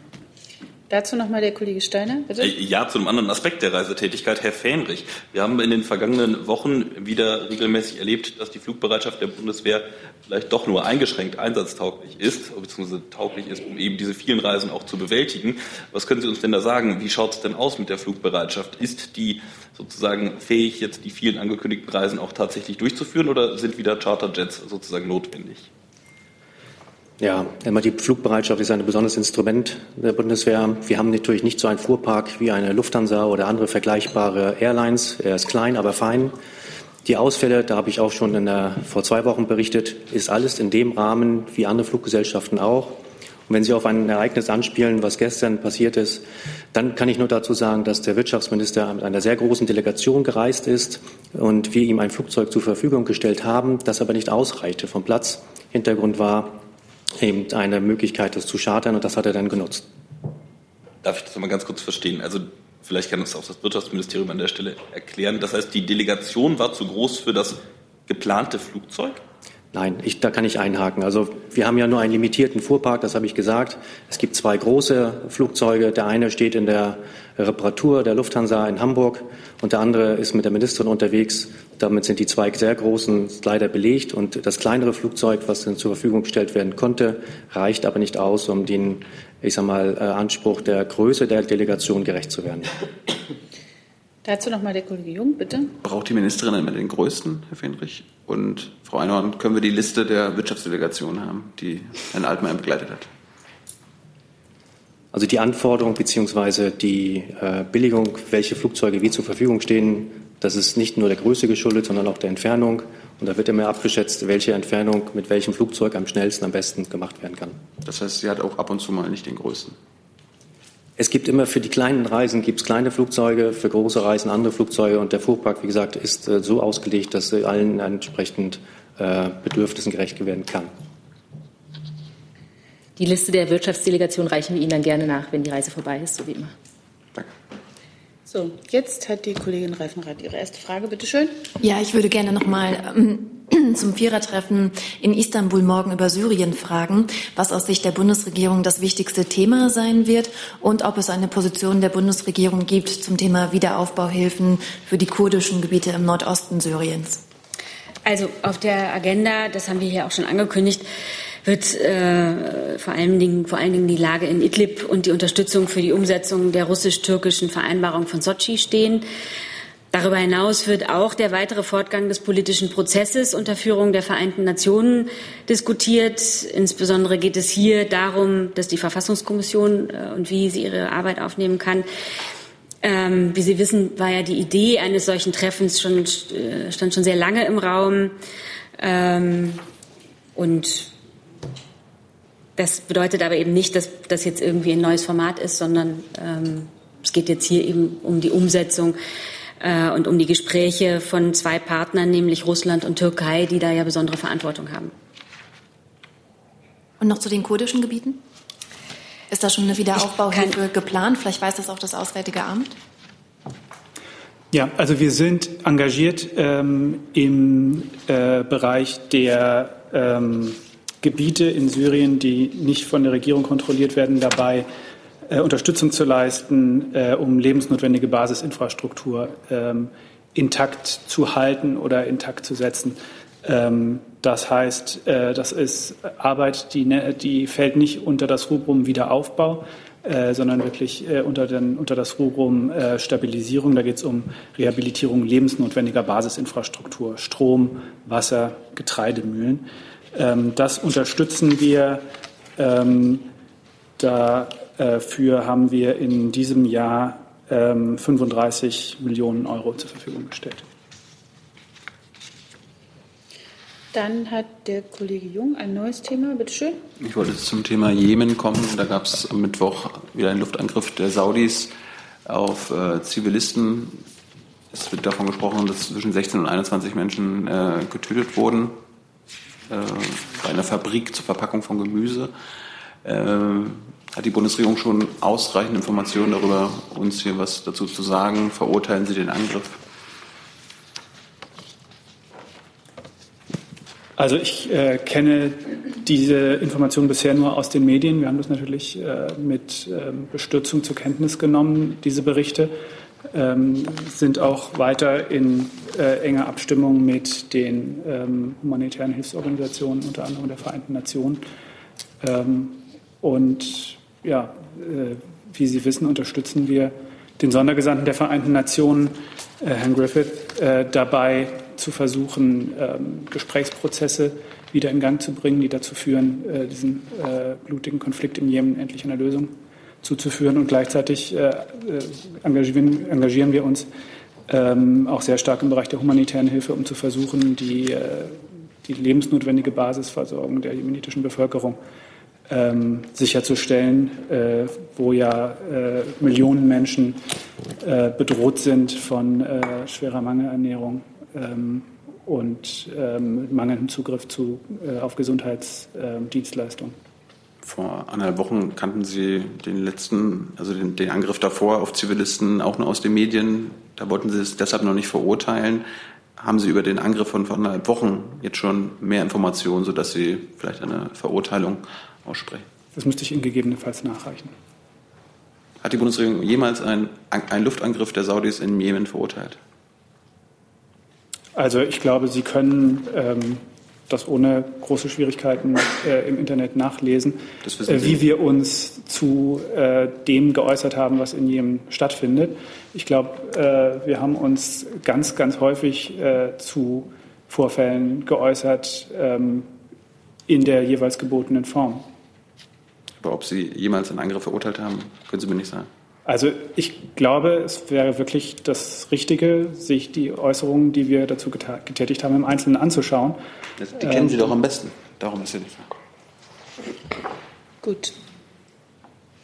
Dazu noch mal der Kollege Steiner, bitte. Äh, ja, zu einem anderen Aspekt der Reisetätigkeit, Herr Fähnrich. Wir haben in den vergangenen Wochen wieder regelmäßig erlebt, dass die Flugbereitschaft der Bundeswehr vielleicht doch nur eingeschränkt einsatztauglich ist, beziehungsweise tauglich ist, um eben diese vielen Reisen auch zu bewältigen. Was können Sie uns denn da sagen? Wie schaut es denn aus mit der Flugbereitschaft? Ist die sozusagen fähig, jetzt die vielen angekündigten Reisen auch tatsächlich durchzuführen oder sind wieder Charterjets sozusagen notwendig? Ja, immer die Flugbereitschaft ist ein besonderes Instrument der Bundeswehr. Wir haben natürlich nicht so einen Fuhrpark wie eine Lufthansa oder andere vergleichbare Airlines. Er ist klein, aber fein. Die Ausfälle, da habe ich auch schon der, vor zwei Wochen berichtet, ist alles in dem Rahmen wie andere Fluggesellschaften auch. Und wenn Sie auf ein Ereignis anspielen, was gestern passiert ist, dann kann ich nur dazu sagen, dass der Wirtschaftsminister mit einer sehr großen Delegation gereist ist und wir ihm ein Flugzeug zur Verfügung gestellt haben, das aber nicht ausreichte vom Platz. Hintergrund war, eben eine Möglichkeit, das zu chartern und das hat er dann genutzt. Darf ich das nochmal ganz kurz verstehen? Also vielleicht kann uns auch das Wirtschaftsministerium an der Stelle erklären. Das heißt, die Delegation war zu groß für das geplante Flugzeug? Nein, ich, da kann ich einhaken. Also wir haben ja nur einen limitierten Fuhrpark, das habe ich gesagt. Es gibt zwei große Flugzeuge. Der eine steht in der Reparatur der Lufthansa in Hamburg und der andere ist mit der Ministerin unterwegs. Damit sind die zwei sehr großen leider belegt und das kleinere Flugzeug, was dann zur Verfügung gestellt werden konnte, reicht aber nicht aus, um den, ich sag mal, äh, Anspruch der Größe der Delegation gerecht zu werden. Dazu noch mal der Kollege Jung, bitte. Braucht die Ministerin immer den größten, Herr Fenrich? Und Frau Einhorn, können wir die Liste der Wirtschaftsdelegationen haben, die Herrn Altmaier begleitet hat? Also die Anforderung bzw. die äh, Billigung, welche Flugzeuge wie zur Verfügung stehen, das ist nicht nur der Größe geschuldet, sondern auch der Entfernung. Und da wird immer abgeschätzt, welche Entfernung mit welchem Flugzeug am schnellsten, am besten gemacht werden kann. Das heißt, sie hat auch ab und zu mal nicht den größten. Es gibt immer für die kleinen Reisen gibt's kleine Flugzeuge, für große Reisen andere Flugzeuge und der Fuhrpark, wie gesagt, ist äh, so ausgelegt, dass allen entsprechend äh, Bedürfnissen gerecht werden kann. Die Liste der Wirtschaftsdelegation reichen wir Ihnen dann gerne nach, wenn die Reise vorbei ist, so wie immer. So, jetzt hat die Kollegin Reifenrath ihre erste Frage. Bitte schön. Ja, ich würde gerne noch mal ähm, [CLEARS THROAT] zum Vierertreffen in Istanbul morgen über Syrien fragen, was aus Sicht der Bundesregierung das wichtigste Thema sein wird und ob es eine Position der Bundesregierung gibt zum Thema Wiederaufbauhilfen für die kurdischen Gebiete im Nordosten Syriens. Also auf der Agenda, das haben wir hier auch schon angekündigt, wird äh, vor, allen Dingen, vor allen Dingen die Lage in Idlib und die Unterstützung für die Umsetzung der russisch-türkischen Vereinbarung von Sochi stehen. Darüber hinaus wird auch der weitere Fortgang des politischen Prozesses unter Führung der Vereinten Nationen diskutiert. Insbesondere geht es hier darum, dass die Verfassungskommission äh, und wie sie ihre Arbeit aufnehmen kann. Ähm, wie Sie wissen, war ja die Idee eines solchen Treffens schon, äh, stand schon sehr lange im Raum. Ähm, und das bedeutet aber eben nicht, dass das jetzt irgendwie ein neues Format ist, sondern ähm, es geht jetzt hier eben um die Umsetzung äh, und um die Gespräche von zwei Partnern, nämlich Russland und Türkei, die da ja besondere Verantwortung haben. Und noch zu den kurdischen Gebieten? Ist da schon eine Wiederaufbauhilfe geplant? Vielleicht weiß das auch das Auswärtige Amt. Ja, also wir sind engagiert ähm, im äh, Bereich der ähm, Gebiete in Syrien, die nicht von der Regierung kontrolliert werden, dabei äh, Unterstützung zu leisten, äh, um lebensnotwendige Basisinfrastruktur ähm, intakt zu halten oder intakt zu setzen. Ähm, das heißt, äh, das ist Arbeit, die, ne, die fällt nicht unter das Rubrum Wiederaufbau, äh, sondern wirklich äh, unter, den, unter das Rubrum äh, Stabilisierung. Da geht es um Rehabilitierung lebensnotwendiger Basisinfrastruktur, Strom, Wasser, Getreidemühlen. Ähm, das unterstützen wir. Ähm, dafür haben wir in diesem Jahr 35 ähm, Millionen Euro zur Verfügung gestellt. Dann hat der Kollege Jung ein neues Thema. Bitte schön. Ich wollte zum Thema Jemen kommen. Da gab es am Mittwoch wieder einen Luftangriff der Saudis auf äh, Zivilisten. Es wird davon gesprochen, dass zwischen 16 und 21 Menschen äh, getötet wurden äh, bei einer Fabrik zur Verpackung von Gemüse. Äh, hat die Bundesregierung schon ausreichend Informationen darüber, uns hier was dazu zu sagen? Verurteilen Sie den Angriff? Also ich äh, kenne diese Information bisher nur aus den Medien. Wir haben das natürlich äh, mit ähm, Bestürzung zur Kenntnis genommen, diese Berichte. Ähm, sind auch weiter in äh, enger Abstimmung mit den ähm, humanitären Hilfsorganisationen, unter anderem der Vereinten Nationen. Ähm, und ja, äh, wie Sie wissen, unterstützen wir den Sondergesandten der Vereinten Nationen, äh, Herrn Griffith, äh, dabei, zu versuchen, ähm, Gesprächsprozesse wieder in Gang zu bringen, die dazu führen, äh, diesen äh, blutigen Konflikt im Jemen endlich einer Lösung zuzuführen. Und gleichzeitig äh, engagieren, engagieren, wir uns ähm, auch sehr stark im Bereich der humanitären Hilfe, um zu versuchen, die, die lebensnotwendige Basisversorgung der jemenitischen Bevölkerung ähm, sicherzustellen, äh, wo ja äh, Millionen Menschen äh, bedroht sind von schwerer Mangelernährung ähm, und ähm, mangelndem Zugriff zu, äh, auf Gesundheitsdienstleistungen. Vor anderthalb Wochen kannten Sie den letzten, also den, den, Angriff davor auf Zivilisten auch nur aus den Medien. Da wollten Sie es deshalb noch nicht verurteilen. Haben Sie über den Angriff von vor anderthalb Wochen jetzt schon mehr Informationen, sodass Sie vielleicht eine Verurteilung aussprechen? Das müsste ich Ihnen gegebenenfalls nachreichen. Hat die Bundesregierung jemals einen, einen Luftangriff der Saudis in Jemen verurteilt? Also ich glaube, Sie können ähm, das ohne große Schwierigkeiten äh, im Internet nachlesen, äh, wie wir uns zu äh, dem geäußert haben, was in Jemen stattfindet. Ich glaube, äh, wir haben uns ganz, ganz häufig äh, zu Vorfällen geäußert ähm, in der jeweils gebotenen Form. Aber ob Sie jemals einen Angriff verurteilt haben, können Sie mir nicht sagen. Also ich glaube, es wäre wirklich das Richtige, sich die Äußerungen, die wir dazu getätigt haben, im Einzelnen anzuschauen. Die kennen Sie doch am besten. Darum ist ja nicht so. Gut.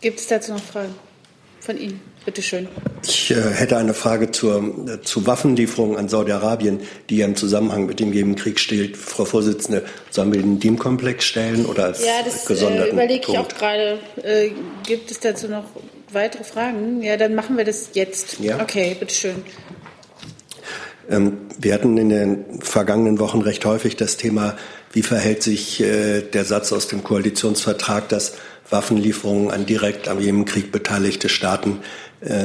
Gibt es dazu noch Fragen von Ihnen? Bitte schön. Ich äh, hätte eine Frage zur, äh, zu Waffenlieferungen an Saudi-Arabien, die ja im Zusammenhang mit dem Jemenkrieg steht. Frau Vorsitzende, sollen wir den DIEM-Komplex stellen oder als ja, das, gesonderten äh, überlege ich auch gerade. Äh, gibt es dazu noch weitere Fragen? Ja, dann machen wir das jetzt. Ja. Okay, bitteschön. Ähm, wir hatten in den vergangenen Wochen recht häufig das Thema, wie verhält sich äh, der Satz aus dem Koalitionsvertrag, dass Waffenlieferungen an direkt am Jemenkrieg beteiligte Staaten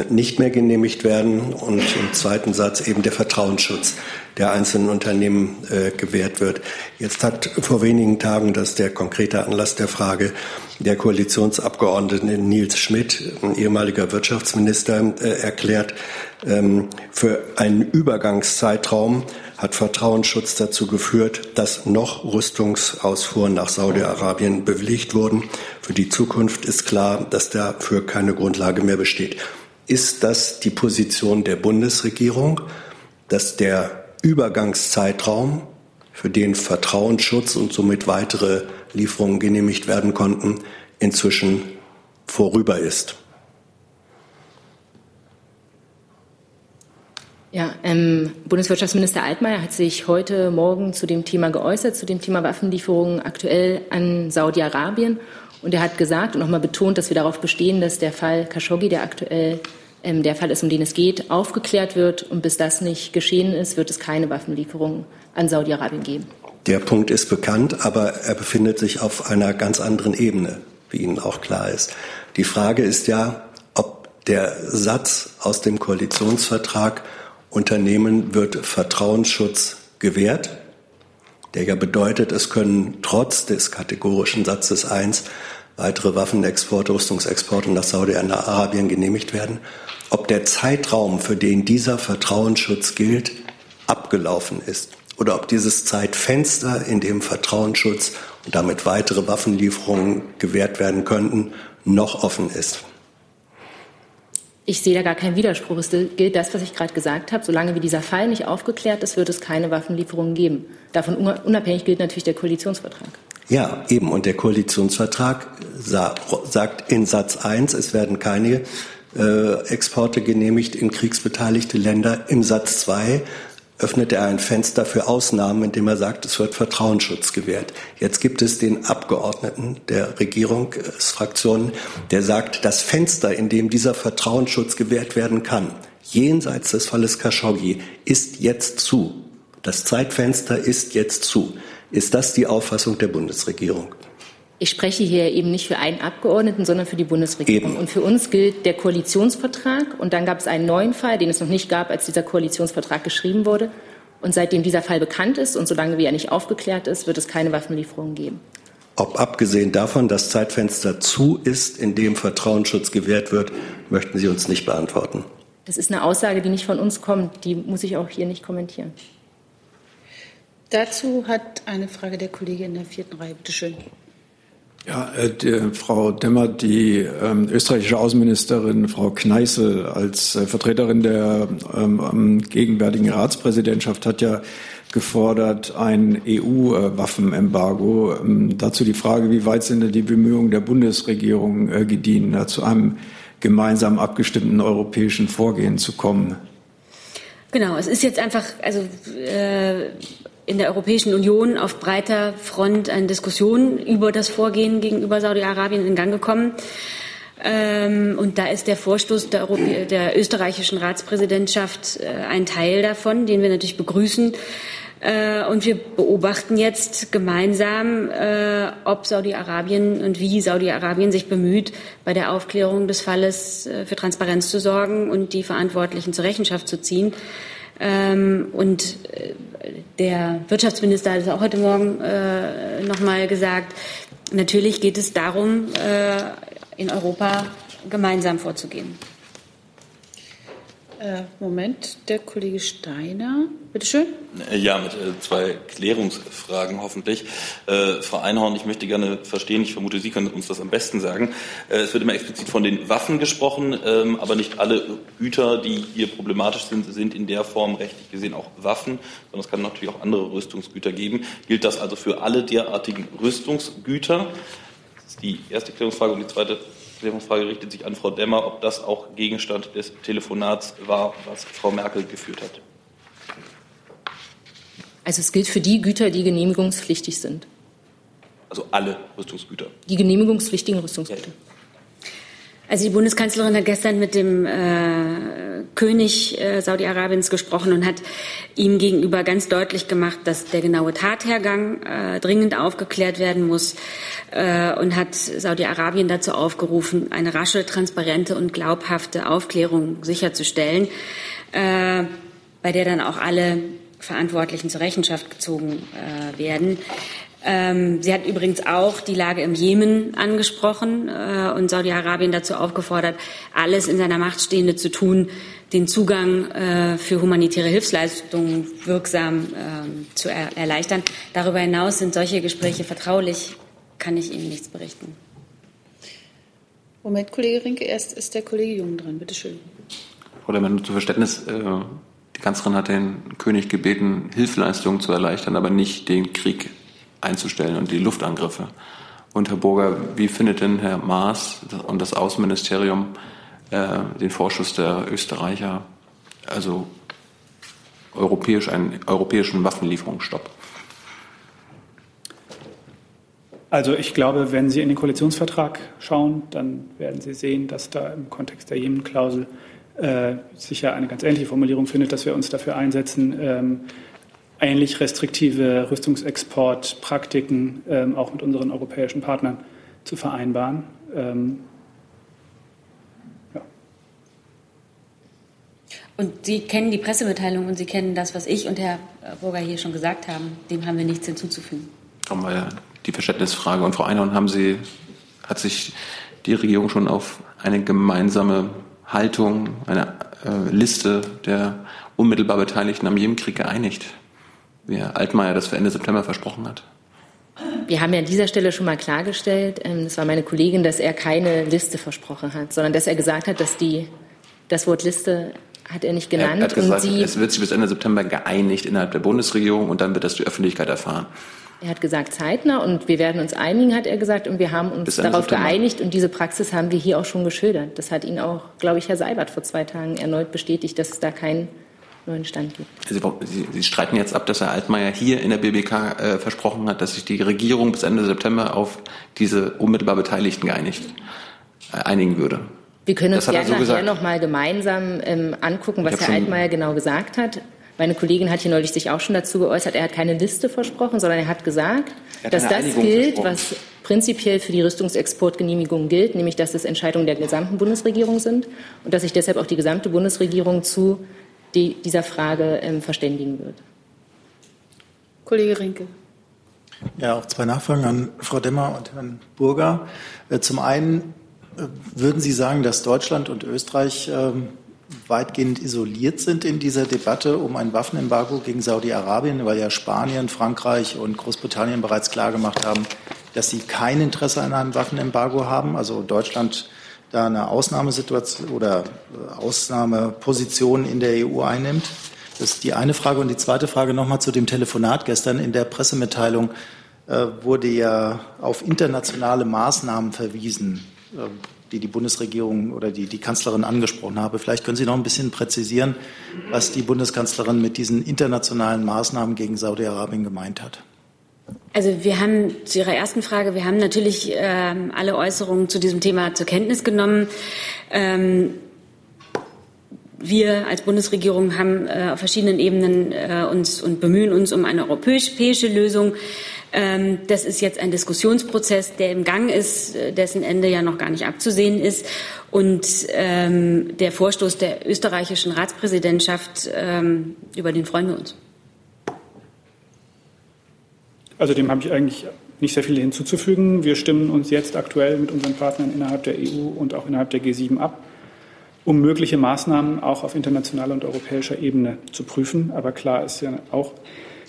nicht mehr genehmigt werden und im zweiten Satz eben der Vertrauensschutz der einzelnen Unternehmen äh, gewährt wird. Jetzt hat vor wenigen Tagen, das ist der konkrete Anlass der Frage, der Koalitionsabgeordnete Nils Schmidt, ehemaliger Wirtschaftsminister, äh, erklärt, ähm, für einen Übergangszeitraum hat Vertrauensschutz dazu geführt, dass noch Rüstungsausfuhren nach Saudi-Arabien bewilligt wurden. Für die Zukunft ist klar, dass dafür keine Grundlage mehr besteht. Ist das die Position der Bundesregierung, dass der Übergangszeitraum, für den Vertrauensschutz und somit weitere Lieferungen genehmigt werden konnten, inzwischen vorüber ist? Ja, ähm, Bundeswirtschaftsminister Altmaier hat sich heute Morgen zu dem Thema geäußert, zu dem Thema Waffenlieferungen aktuell an Saudi-Arabien. Und er hat gesagt und nochmal betont, dass wir darauf bestehen, dass der Fall Khashoggi, der aktuell der Fall ist, um den es geht, aufgeklärt wird. Und bis das nicht geschehen ist, wird es keine Waffenlieferungen an Saudi-Arabien geben. Der Punkt ist bekannt, aber er befindet sich auf einer ganz anderen Ebene, wie Ihnen auch klar ist. Die Frage ist ja, ob der Satz aus dem Koalitionsvertrag Unternehmen wird Vertrauensschutz gewährt, der ja bedeutet, es können trotz des kategorischen Satzes 1 weitere Waffenexporte, Rüstungsexporte nach Saudi-Arabien genehmigt werden, ob der Zeitraum, für den dieser Vertrauensschutz gilt, abgelaufen ist oder ob dieses Zeitfenster, in dem Vertrauensschutz und damit weitere Waffenlieferungen gewährt werden könnten, noch offen ist. Ich sehe da gar keinen Widerspruch. Es gilt das, was ich gerade gesagt habe. Solange wie dieser Fall nicht aufgeklärt ist, wird es keine Waffenlieferungen geben. Davon unabhängig gilt natürlich der Koalitionsvertrag. Ja, eben. Und der Koalitionsvertrag sagt in Satz 1, es werden keine äh, Exporte genehmigt in kriegsbeteiligte Länder. Im Satz 2 öffnet er ein Fenster für Ausnahmen, indem er sagt, es wird Vertrauensschutz gewährt. Jetzt gibt es den Abgeordneten der Regierungsfraktionen, der sagt, das Fenster, in dem dieser Vertrauensschutz gewährt werden kann, jenseits des Falles Khashoggi, ist jetzt zu. Das Zeitfenster ist jetzt zu. Ist das die Auffassung der Bundesregierung? Ich spreche hier eben nicht für einen Abgeordneten, sondern für die Bundesregierung. Eben. Und für uns gilt der Koalitionsvertrag. Und dann gab es einen neuen Fall, den es noch nicht gab, als dieser Koalitionsvertrag geschrieben wurde. Und seitdem dieser Fall bekannt ist und solange wie er nicht aufgeklärt ist, wird es keine Waffenlieferungen geben. Ob abgesehen davon das Zeitfenster zu ist, in dem Vertrauensschutz gewährt wird, möchten Sie uns nicht beantworten. Das ist eine Aussage, die nicht von uns kommt. Die muss ich auch hier nicht kommentieren. Dazu hat eine Frage der Kollegin in der vierten Reihe. Bitte schön. Ja, äh, die, Frau Demmer, die ähm, österreichische Außenministerin Frau Kneißl als äh, Vertreterin der ähm, gegenwärtigen Ratspräsidentschaft hat ja gefordert ein EU-Waffenembargo. Ähm, dazu die Frage, wie weit sind denn die Bemühungen der Bundesregierung äh, gediehen, da zu einem gemeinsam abgestimmten europäischen Vorgehen zu kommen? Genau, es ist jetzt einfach, also äh, in der Europäischen Union auf breiter Front eine Diskussion über das Vorgehen gegenüber Saudi-Arabien in Gang gekommen. Ähm, und da ist der Vorstoß der, Europä der österreichischen Ratspräsidentschaft äh, ein Teil davon, den wir natürlich begrüßen. Äh, und wir beobachten jetzt gemeinsam, äh, ob Saudi-Arabien und wie Saudi-Arabien sich bemüht, bei der Aufklärung des Falles für Transparenz zu sorgen und die Verantwortlichen zur Rechenschaft zu ziehen. Ähm, und äh, der Wirtschaftsminister hat es auch heute Morgen äh, noch mal gesagt. Natürlich geht es darum, äh, in Europa gemeinsam vorzugehen. Äh, Moment, der Kollege Steiner, bitte schön. Ja, mit äh, zwei Klärungsfragen hoffentlich. Äh, Frau Einhorn, ich möchte gerne verstehen, ich vermute, Sie können uns das am besten sagen. Äh, es wird immer explizit von den Waffen gesprochen, ähm, aber nicht alle Güter, die hier problematisch sind, sind in der Form rechtlich gesehen auch Waffen, sondern es kann natürlich auch andere Rüstungsgüter geben. Gilt das also für alle derartigen Rüstungsgüter? Das ist die erste Klärungsfrage. Und die zweite Klärungsfrage richtet sich an Frau Demmer, ob das auch Gegenstand des Telefonats war, was Frau Merkel geführt hat. Also es gilt für die Güter, die genehmigungspflichtig sind. Also alle Rüstungsgüter. Die genehmigungspflichtigen Rüstungsgüter. Also die Bundeskanzlerin hat gestern mit dem äh, König äh, Saudi-Arabiens gesprochen und hat ihm gegenüber ganz deutlich gemacht, dass der genaue Tathergang äh, dringend aufgeklärt werden muss äh, und hat Saudi-Arabien dazu aufgerufen, eine rasche, transparente und glaubhafte Aufklärung sicherzustellen, äh, bei der dann auch alle Verantwortlichen zur Rechenschaft gezogen äh, werden. Ähm, sie hat übrigens auch die Lage im Jemen angesprochen äh, und Saudi-Arabien dazu aufgefordert, alles in seiner Macht Stehende zu tun, den Zugang äh, für humanitäre Hilfsleistungen wirksam äh, zu er erleichtern. Darüber hinaus sind solche Gespräche vertraulich, kann ich Ihnen nichts berichten. Moment, Kollege Rinke, erst ist der Kollege Jung dran. Bitte schön. Frau Lehmann, nur zu Verständnis. Äh, die Kanzlerin hat den König gebeten, Hilfsleistungen zu erleichtern, aber nicht den Krieg einzustellen und die Luftangriffe. Und Herr Burger, wie findet denn Herr Maas und das Außenministerium äh, den Vorschuss der Österreicher, also europäisch, einen europäischen Waffenlieferungsstopp? Also ich glaube, wenn Sie in den Koalitionsvertrag schauen, dann werden Sie sehen, dass da im Kontext der Jemen-Klausel äh, sicher eine ganz ähnliche Formulierung findet, dass wir uns dafür einsetzen, ähm, ähnlich restriktive Rüstungsexportpraktiken ähm, auch mit unseren europäischen Partnern zu vereinbaren. Ähm, ja. Und Sie kennen die Pressemitteilung und Sie kennen das, was ich und Herr Burger hier schon gesagt haben. Dem haben wir nichts hinzuzufügen. Kommen wir ja die Verständnisfrage. Und Frau Einhorn, haben Sie, hat sich die Regierung schon auf eine gemeinsame Haltung, eine äh, Liste der unmittelbar Beteiligten am Jemenkrieg geeinigt, wie Herr Altmaier das für Ende September versprochen hat? Wir haben ja an dieser Stelle schon mal klargestellt, ähm, das war meine Kollegin, dass er keine Liste versprochen hat, sondern dass er gesagt hat, dass die, das Wort Liste hat er nicht genannt. Er hat gesagt, sie, es wird sich bis Ende September geeinigt innerhalb der Bundesregierung und dann wird das die Öffentlichkeit erfahren. Er hat gesagt zeitnah und wir werden uns einigen, hat er gesagt, und wir haben uns darauf September. geeinigt und diese Praxis haben wir hier auch schon geschildert. Das hat Ihnen auch, glaube ich, Herr Seibert vor zwei Tagen erneut bestätigt, dass es da keinen neuen Stand gibt. Sie, Sie, Sie streiten jetzt ab, dass Herr Altmaier hier in der BBK äh, versprochen hat, dass sich die Regierung bis Ende September auf diese unmittelbar Beteiligten geeinigt, äh, einigen würde. Wir können uns gerne so nachher noch mal gemeinsam ähm, angucken, was Herr Altmaier genau gesagt hat. Meine Kollegin hat hier neulich sich auch schon dazu geäußert. Er hat keine Liste versprochen, sondern er hat gesagt, er hat dass das gilt, was prinzipiell für die Rüstungsexportgenehmigung gilt, nämlich dass es Entscheidungen der gesamten Bundesregierung sind und dass sich deshalb auch die gesamte Bundesregierung zu die, dieser Frage ähm, verständigen wird. Kollege Rinke. Ja, auch zwei Nachfragen an Frau Demmer und Herrn Burger. Äh, zum einen äh, würden Sie sagen, dass Deutschland und Österreich ähm, weitgehend isoliert sind in dieser Debatte um ein Waffenembargo gegen Saudi-Arabien, weil ja Spanien, Frankreich und Großbritannien bereits klargemacht haben, dass sie kein Interesse an einem Waffenembargo haben. Also Deutschland da eine Ausnahmesituation oder äh, Ausnahmeposition in der EU einnimmt. Das ist die eine Frage. Und die zweite Frage nochmal zu dem Telefonat gestern. In der Pressemitteilung äh, wurde ja auf internationale Maßnahmen verwiesen. Äh, die die Bundesregierung oder die die Kanzlerin angesprochen habe. Vielleicht können Sie noch ein bisschen präzisieren, was die Bundeskanzlerin mit diesen internationalen Maßnahmen gegen Saudi-Arabien gemeint hat. Also wir haben zu Ihrer ersten Frage, wir haben natürlich ähm, alle Äußerungen zu diesem Thema zur Kenntnis genommen. Ähm, wir als Bundesregierung haben äh, auf verschiedenen Ebenen äh, uns und bemühen uns um eine europäische Lösung. Ähm, das ist jetzt ein Diskussionsprozess, der im Gang ist, äh, dessen Ende ja noch gar nicht abzusehen ist. Und ähm, der Vorstoß der österreichischen Ratspräsidentschaft, ähm, über den freuen wir uns. Also dem habe ich eigentlich nicht sehr viel hinzuzufügen. Wir stimmen uns jetzt aktuell mit unseren Partnern innerhalb der EU und auch innerhalb der G7 ab, um mögliche Maßnahmen auch auf internationaler und europäischer Ebene zu prüfen. Aber klar ist ja auch,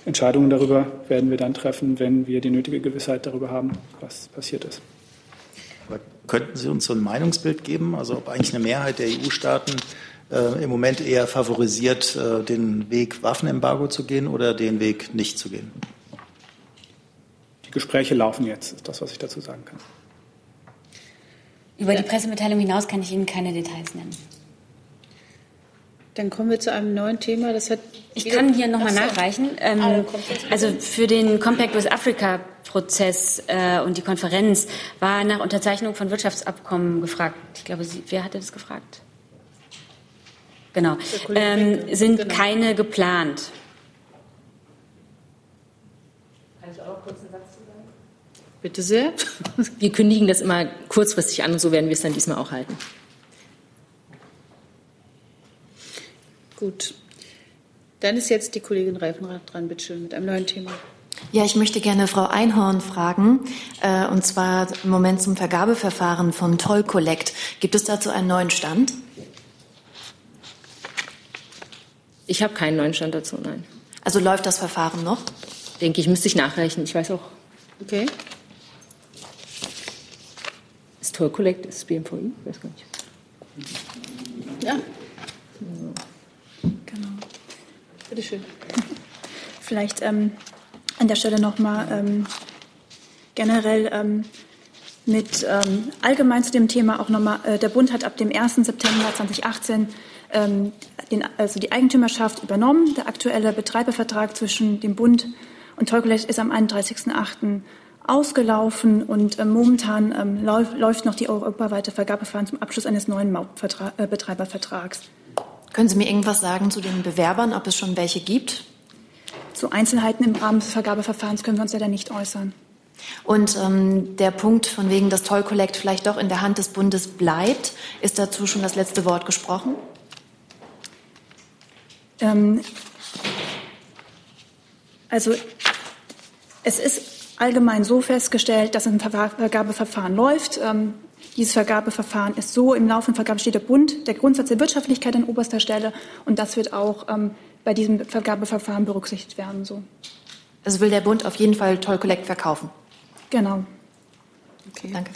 Entscheidungen darüber werden wir dann treffen, wenn wir die nötige Gewissheit darüber haben, was passiert ist. Aber könnten Sie uns so ein Meinungsbild geben, also ob eigentlich eine Mehrheit der EU-Staaten äh, im Moment eher favorisiert, äh, den Weg Waffenembargo zu gehen oder den Weg nicht zu gehen? Die Gespräche laufen jetzt, ist das, was ich dazu sagen kann. Über die Pressemitteilung hinaus kann ich Ihnen keine Details nennen. Dann kommen wir zu einem neuen Thema. Das hat ich kann hier nochmal so. nachreichen. Ähm, ah, also für den Compact with Africa Prozess äh, und die Konferenz war nach Unterzeichnung von Wirtschaftsabkommen gefragt. Ich glaube, Sie, wer hatte das gefragt? Genau. Ähm, sind genau. keine geplant. Kann ich auch kurz einen zu sagen? Bitte sehr. [LAUGHS] Wir kündigen das immer kurzfristig an und so werden wir es dann diesmal auch halten. Gut. Dann ist jetzt die Kollegin Reifenrath dran, bitte schön, mit einem neuen Thema. Ja, ich möchte gerne Frau Einhorn fragen, äh, und zwar im Moment zum Vergabeverfahren von Toll Collect. Gibt es dazu einen neuen Stand? Ich habe keinen neuen Stand dazu, nein. Also läuft das Verfahren noch? Denke ich, müsste ich nachreichen. Ich weiß auch. Okay. Toll Collect, ist BMVI? Ich weiß gar nicht. Ja. Bitte schön. [LAUGHS] Vielleicht ähm, an der Stelle nochmal ähm, generell ähm, mit ähm, allgemein zu dem Thema auch nochmal, äh, der Bund hat ab dem 1. September 2018 ähm, den, also die Eigentümerschaft übernommen. Der aktuelle Betreibervertrag zwischen dem Bund und Teukolech ist am 31.08. ausgelaufen und äh, momentan ähm, läuft, läuft noch die europaweite Vergabeverfahren zum Abschluss eines neuen äh, Betreibervertrags. Können Sie mir irgendwas sagen zu den Bewerbern, ob es schon welche gibt? Zu Einzelheiten im Rahmen des Vergabeverfahrens können wir uns leider nicht äußern. Und ähm, der Punkt, von wegen das Toll Collect vielleicht doch in der Hand des Bundes bleibt, ist dazu schon das letzte Wort gesprochen? Ähm, also es ist allgemein so festgestellt, dass ein Vergabeverfahren läuft. Ähm, dieses Vergabeverfahren ist so, im laufenden Vergabe steht der Bund, der Grundsatz der Wirtschaftlichkeit an oberster Stelle und das wird auch ähm, bei diesem Vergabeverfahren berücksichtigt werden. So. Also will der Bund auf jeden Fall Toll Collect verkaufen? Genau. Okay. Danke.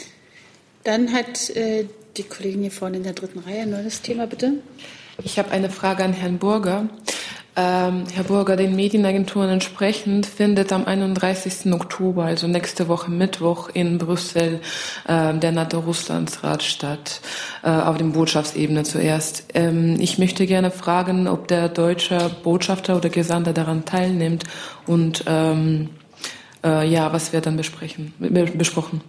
Dann hat äh, die Kollegin hier vorne in der dritten Reihe ein neues Thema, bitte. Ich habe eine Frage an Herrn Burger. Ähm, Herr Burger, den Medienagenturen entsprechend findet am 31. Oktober, also nächste Woche Mittwoch in Brüssel, äh, der NATO-Russlands-Rat statt, äh, auf dem Botschaftsebene zuerst. Ähm, ich möchte gerne fragen, ob der deutsche Botschafter oder Gesandte daran teilnimmt und ähm, äh, ja, was wird dann besprechen, besprochen?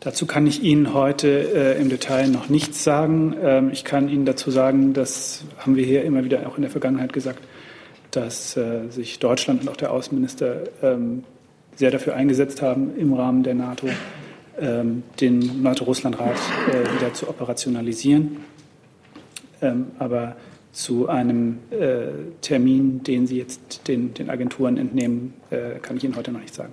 Dazu kann ich Ihnen heute äh, im Detail noch nichts sagen. Ähm, ich kann Ihnen dazu sagen, das haben wir hier immer wieder auch in der Vergangenheit gesagt, dass äh, sich Deutschland und auch der Außenminister ähm, sehr dafür eingesetzt haben, im Rahmen der NATO ähm, den NATO-Russland-Rat äh, wieder zu operationalisieren. Ähm, aber zu einem äh, Termin, den Sie jetzt den, den Agenturen entnehmen, äh, kann ich Ihnen heute noch nicht sagen.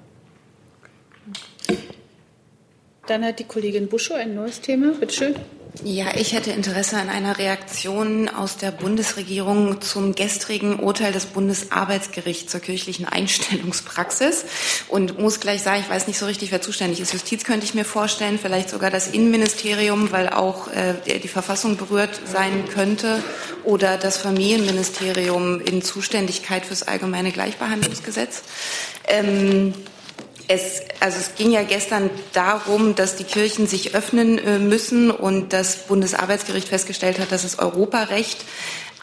Dann hat die Kollegin Buschow ein neues Thema. Bitte schön. Ja, ich hätte Interesse an einer Reaktion aus der Bundesregierung zum gestrigen Urteil des Bundesarbeitsgerichts zur kirchlichen Einstellungspraxis und muss gleich sagen, ich weiß nicht so richtig, wer zuständig ist. Justiz könnte ich mir vorstellen, vielleicht sogar das Innenministerium, weil auch äh, die Verfassung berührt sein könnte oder das Familienministerium in Zuständigkeit fürs allgemeine Gleichbehandlungsgesetz. Ähm, es, also es ging ja gestern darum, dass die Kirchen sich öffnen äh, müssen und das Bundesarbeitsgericht festgestellt hat, dass es Europarecht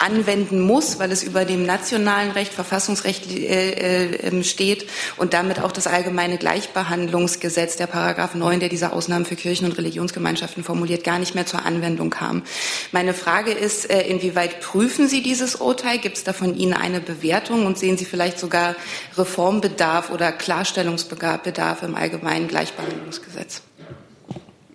anwenden muss, weil es über dem nationalen Recht, Verfassungsrecht äh, äh, ähm, steht und damit auch das allgemeine Gleichbehandlungsgesetz, der Paragraph 9, der diese Ausnahmen für Kirchen und Religionsgemeinschaften formuliert, gar nicht mehr zur Anwendung kam. Meine Frage ist, äh, inwieweit prüfen Sie dieses Urteil? Gibt es da von Ihnen eine Bewertung und sehen Sie vielleicht sogar Reformbedarf oder Klarstellungsbedarf im allgemeinen Gleichbehandlungsgesetz?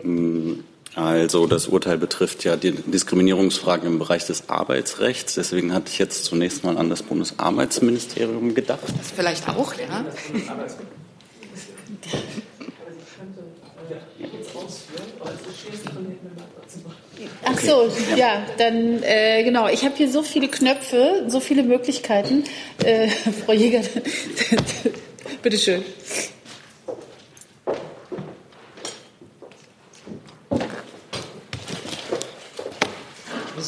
Mm, also das Urteil betrifft ja die Diskriminierungsfragen im Bereich des Arbeitsrechts. Deswegen hatte ich jetzt zunächst mal an das Bundesarbeitsministerium gedacht. Das vielleicht auch, ja. Ach so, ja, dann äh, genau. Ich habe hier so viele Knöpfe, so viele Möglichkeiten. Äh, [LAUGHS] Frau Jäger, [LAUGHS] bitteschön.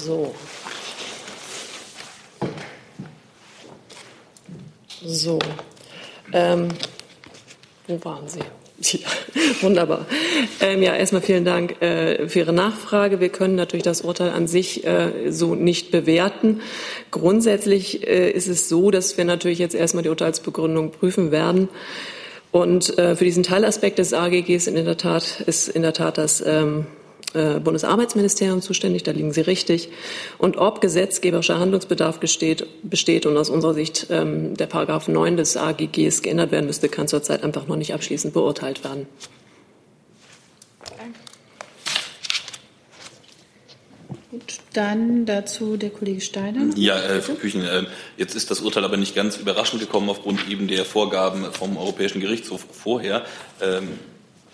So. So. Ähm, wo waren Sie? [LAUGHS] Ja, wunderbar. Ähm, ja, erstmal vielen Dank äh, für Ihre Nachfrage. Wir können natürlich das Urteil an sich äh, so nicht bewerten. Grundsätzlich äh, ist es so, dass wir natürlich jetzt erstmal die Urteilsbegründung prüfen werden. Und äh, für diesen Teilaspekt des AGGs in der Tat ist in der Tat das ähm, äh, Bundesarbeitsministerium zuständig, da liegen Sie richtig. Und ob gesetzgeberischer Handlungsbedarf besteht, besteht und aus unserer Sicht ähm, der Paragraph 9 des AGGs geändert werden müsste, kann zurzeit einfach noch nicht abschließend beurteilt werden. Gut, dann dazu der Kollege Steiner. Ja, äh, Frau Küchen, äh, jetzt ist das Urteil aber nicht ganz überraschend gekommen aufgrund eben der Vorgaben vom Europäischen Gerichtshof vorher. Ähm,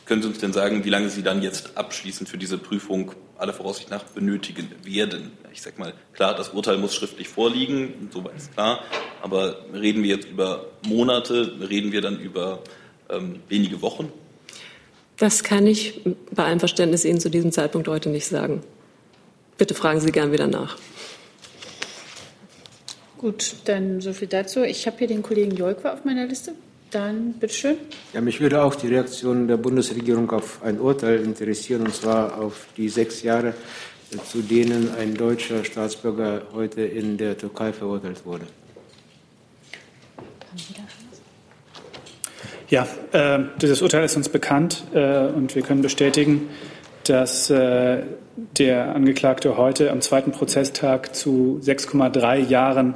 können Sie uns denn sagen, wie lange Sie dann jetzt abschließend für diese Prüfung aller Voraussicht nach benötigen werden? Ich sage mal, klar, das Urteil muss schriftlich vorliegen, soweit ist klar. Aber reden wir jetzt über Monate, reden wir dann über ähm, wenige Wochen? Das kann ich bei allem Verständnis Ihnen zu diesem Zeitpunkt heute nicht sagen. Bitte fragen Sie gern wieder nach. Gut, dann so viel dazu. Ich habe hier den Kollegen Jolkwa auf meiner Liste. Dann bitteschön. Ja, mich würde auch die Reaktion der Bundesregierung auf ein Urteil interessieren, und zwar auf die sechs Jahre, zu denen ein deutscher Staatsbürger heute in der Türkei verurteilt wurde. Ja, äh, dieses Urteil ist uns bekannt äh, und wir können bestätigen, dass äh, der Angeklagte heute am zweiten Prozesstag zu 6,3 Jahren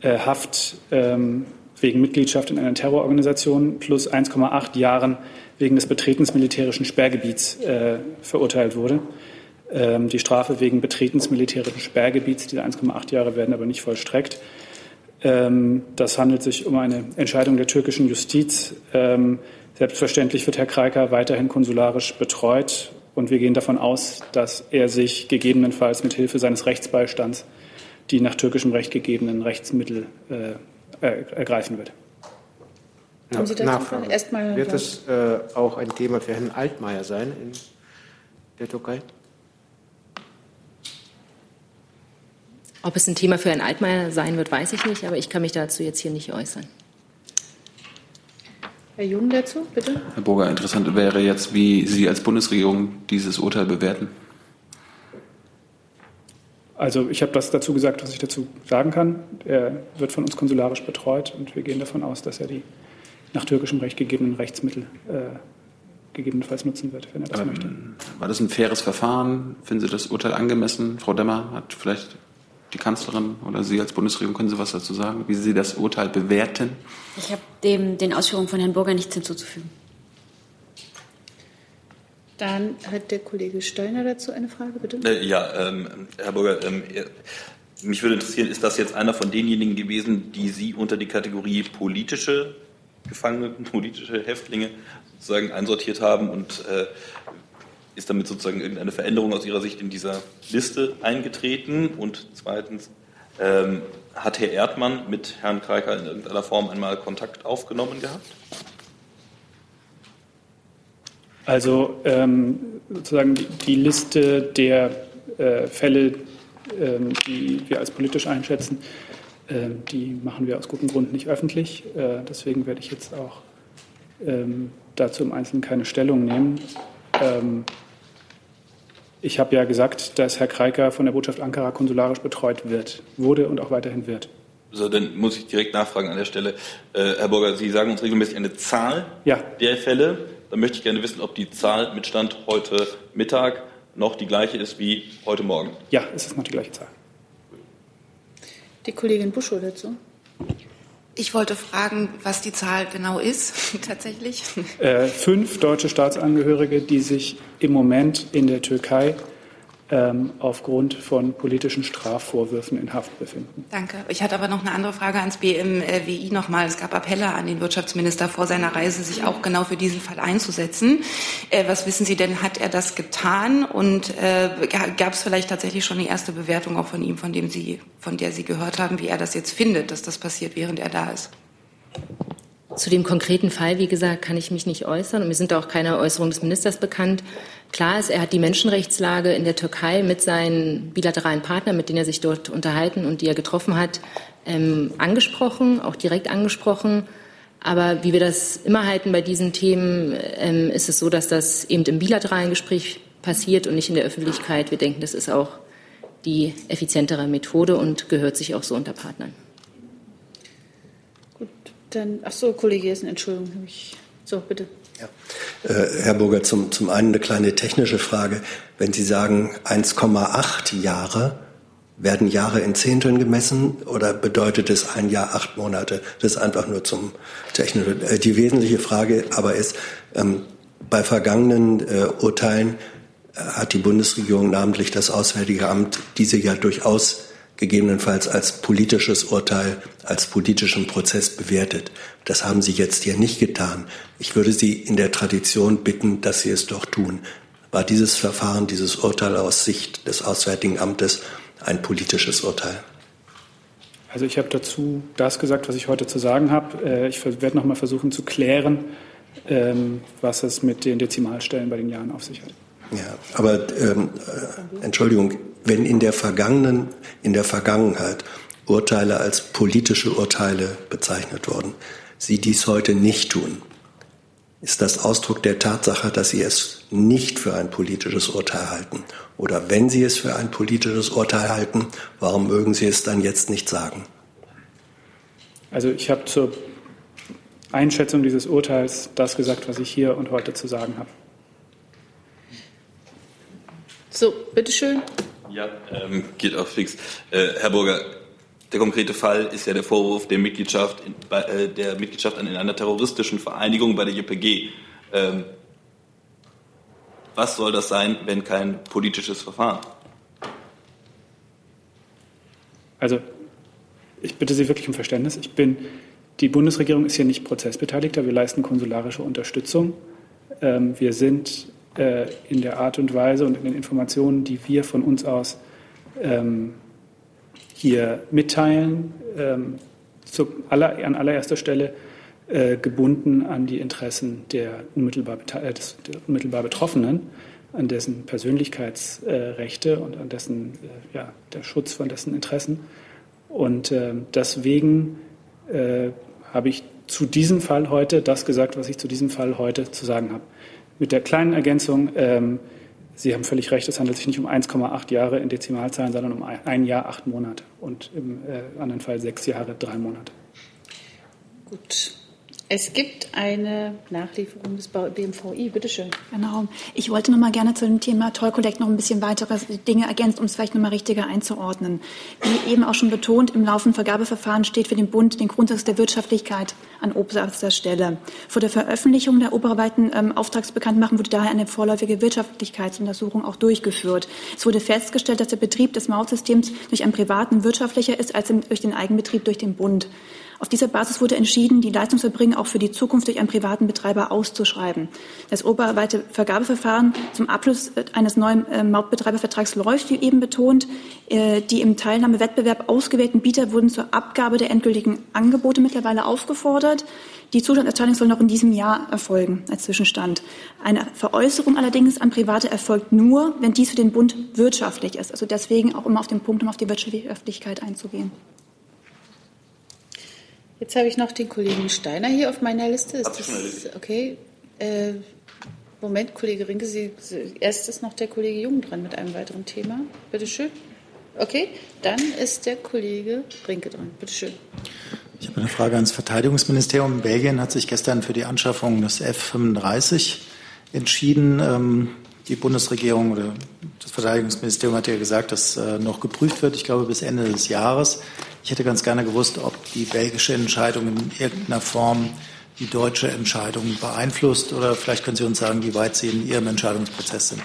äh, Haft ähm, wegen Mitgliedschaft in einer Terrororganisation plus 1,8 Jahren wegen des Betretens militärischen Sperrgebiets äh, verurteilt wurde. Ähm, die Strafe wegen Betretens militärischen Sperrgebiets, diese 1,8 Jahre werden aber nicht vollstreckt. Ähm, das handelt sich um eine Entscheidung der türkischen Justiz. Ähm, selbstverständlich wird Herr Kreiker weiterhin konsularisch betreut und wir gehen davon aus, dass er sich gegebenenfalls mit Hilfe seines Rechtsbeistands die nach türkischem Recht gegebenen Rechtsmittel äh, ergreifen wird. Haben Sie dazu Nachfrage. Erstmal wird das äh, auch ein Thema für Herrn Altmaier sein in der Türkei? Ob es ein Thema für Herrn Altmaier sein wird, weiß ich nicht, aber ich kann mich dazu jetzt hier nicht äußern. Herr Jung dazu, bitte. Herr Burger, interessant wäre jetzt, wie Sie als Bundesregierung dieses Urteil bewerten. Also ich habe das dazu gesagt, was ich dazu sagen kann. Er wird von uns konsularisch betreut und wir gehen davon aus, dass er die nach türkischem Recht gegebenen Rechtsmittel äh, gegebenenfalls nutzen wird, wenn er das ähm, möchte. War das ein faires Verfahren? Finden Sie das Urteil angemessen? Frau Demmer hat vielleicht die Kanzlerin oder Sie als Bundesregierung, können Sie was dazu sagen, wie Sie das Urteil bewerten? Ich habe dem den Ausführungen von Herrn Burger nichts hinzuzufügen. Dann hat der Kollege Steiner dazu eine Frage, bitte. Äh, ja, ähm, Herr Burger, ähm, mich würde interessieren, ist das jetzt einer von denjenigen gewesen, die Sie unter die Kategorie politische Gefangene, [LAUGHS] politische Häftlinge sozusagen einsortiert haben und äh, ist damit sozusagen irgendeine Veränderung aus Ihrer Sicht in dieser Liste eingetreten? Und zweitens, ähm, hat Herr Erdmann mit Herrn Kreiker in irgendeiner Form einmal Kontakt aufgenommen gehabt? Also ähm, sozusagen die, die, Liste der äh, Fälle, ähm, die wir als politisch einschätzen, äh, die machen wir aus gutem Grund nicht öffentlich. Äh, deswegen werde ich jetzt auch ähm, dazu im Einzelnen keine Stellung nehmen. Ähm, ich habe ja gesagt, dass Herr Kreiker von der Botschaft Ankara konsularisch betreut wird, wurde und auch weiterhin wird. So, dann muss ich direkt nachfragen an der Stelle. Äh, Herr Burger, Sie sagen uns regelmäßig eine Zahl ja. der Fälle. Dann möchte ich gerne wissen, ob die Zahl mit Stand heute Mittag noch die gleiche ist wie heute Morgen. Ja, es ist noch die gleiche Zahl. Die Kollegin Buschow dazu. Ich wollte fragen, was die Zahl genau ist, [LAUGHS] tatsächlich. Äh, fünf deutsche Staatsangehörige, die sich im Moment in der Türkei aufgrund von politischen Strafvorwürfen in Haft befinden. Danke. Ich hatte aber noch eine andere Frage ans BMWI nochmal. Es gab Appelle an den Wirtschaftsminister vor seiner Reise, sich auch genau für diesen Fall einzusetzen. Äh, was wissen Sie denn, hat er das getan? Und äh, gab es vielleicht tatsächlich schon eine erste Bewertung auch von ihm, von, dem Sie, von der Sie gehört haben, wie er das jetzt findet, dass das passiert, während er da ist? Zu dem konkreten Fall, wie gesagt, kann ich mich nicht äußern und mir sind auch keine Äußerungen des Ministers bekannt. Klar ist, er hat die Menschenrechtslage in der Türkei mit seinen bilateralen Partnern, mit denen er sich dort unterhalten und die er getroffen hat, ähm, angesprochen, auch direkt angesprochen. Aber wie wir das immer halten bei diesen Themen, ähm, ist es so, dass das eben im bilateralen Gespräch passiert und nicht in der Öffentlichkeit. Wir denken, das ist auch die effizientere Methode und gehört sich auch so unter Partnern. Dann, ach so, Kollege Jessen, Entschuldigung. So, bitte. Ja. Äh, Herr Burger, zum, zum einen eine kleine technische Frage. Wenn Sie sagen 1,8 Jahre, werden Jahre in Zehnteln gemessen oder bedeutet es ein Jahr, acht Monate? Das ist einfach nur zum technischen. Äh, die wesentliche Frage aber ist, ähm, bei vergangenen äh, Urteilen äh, hat die Bundesregierung, namentlich das Auswärtige Amt, diese ja durchaus gegebenenfalls als politisches Urteil, als politischen Prozess bewertet. Das haben Sie jetzt hier nicht getan. Ich würde Sie in der Tradition bitten, dass Sie es doch tun. War dieses Verfahren, dieses Urteil aus Sicht des Auswärtigen Amtes ein politisches Urteil? Also ich habe dazu das gesagt, was ich heute zu sagen habe. Äh, ich werde noch mal versuchen zu klären, ähm, was es mit den Dezimalstellen bei den Jahren auf sich hat. Ja, aber ähm, äh, Entschuldigung, wenn in der vergangenen, in der Vergangenheit Urteile als politische Urteile bezeichnet wurden, Sie dies heute nicht tun, ist das Ausdruck der Tatsache, dass Sie es nicht für ein politisches Urteil halten? Oder wenn Sie es für ein politisches Urteil halten, warum mögen Sie es dann jetzt nicht sagen? Also ich habe zur Einschätzung dieses Urteils das gesagt, was ich hier und heute zu sagen habe. So, bitteschön. Ja, ähm, geht auch fix. Äh, Herr Burger, der konkrete Fall ist ja der Vorwurf der Mitgliedschaft, in, äh, der Mitgliedschaft in einer terroristischen Vereinigung bei der JPG. Ähm, Was soll das sein, wenn kein politisches Verfahren? Also, ich bitte Sie wirklich um Verständnis. Ich bin, die Bundesregierung ist hier nicht Prozessbeteiligter. Wir leisten konsularische Unterstützung. Ähm, wir sind äh, in der Art und Weise und in den Informationen, die wir von uns aus ähm, hier mitteilen, ähm, zu aller, an allererster Stelle äh, gebunden an die Interessen der unmittelbar, äh, des, der unmittelbar Betroffenen, an dessen Persönlichkeitsrechte und an dessen äh, ja, der Schutz von dessen Interessen. Und äh, deswegen äh, habe ich zu diesem Fall heute das gesagt, was ich zu diesem Fall heute zu sagen habe. Mit der kleinen Ergänzung, ähm, Sie haben völlig recht, es handelt sich nicht um 1,8 Jahre in Dezimalzahlen, sondern um ein Jahr, acht Monate und im äh, anderen Fall sechs Jahre, drei Monate. Gut. Es gibt eine Nachlieferung des BMVI. Bitte schön. Genau. Ich wollte noch mal gerne zu dem Thema Toll Collect noch ein bisschen weitere Dinge ergänzen, um es vielleicht noch mal richtiger einzuordnen. Wie eben auch schon betont, im laufenden Vergabeverfahren steht für den Bund den Grundsatz der Wirtschaftlichkeit an oberster Stelle. Vor der Veröffentlichung der oberweiten ähm, Auftragsbekanntmachung wurde daher eine vorläufige Wirtschaftlichkeitsuntersuchung auch durchgeführt. Es wurde festgestellt, dass der Betrieb des Mautsystems durch einen privaten wirtschaftlicher ist als durch den Eigenbetrieb durch den Bund. Auf dieser Basis wurde entschieden, die Leistungserbringer auch für die Zukunft durch einen privaten Betreiber auszuschreiben. Das oberweite Vergabeverfahren zum Abschluss eines neuen äh, Mautbetreibervertrags läuft, wie eben betont. Äh, die im Teilnahmewettbewerb ausgewählten Bieter wurden zur Abgabe der endgültigen Angebote mittlerweile aufgefordert. Die Zuschusserteilung soll noch in diesem Jahr erfolgen als Zwischenstand. Eine Veräußerung allerdings an Private erfolgt nur, wenn dies für den Bund wirtschaftlich ist. Also deswegen auch immer auf den Punkt, um auf die Wirtschaftlichkeit einzugehen. Jetzt habe ich noch den Kollegen Steiner hier auf meiner Liste. Ist das okay? Äh, Moment, Kollege Rinke, Sie, erst ist noch der Kollege Jung dran mit einem weiteren Thema. Bitte schön. Okay, dann ist der Kollege Rinke dran. Bitte schön. Ich habe eine Frage ans Verteidigungsministerium. Belgien hat sich gestern für die Anschaffung des F-35 entschieden. Ähm, die Bundesregierung oder das Verteidigungsministerium hat ja gesagt, dass äh, noch geprüft wird, ich glaube bis Ende des Jahres. Ich hätte ganz gerne gewusst, ob die belgische Entscheidung in irgendeiner Form die deutsche Entscheidung beeinflusst oder vielleicht können Sie uns sagen, wie weit Sie in Ihrem Entscheidungsprozess sind.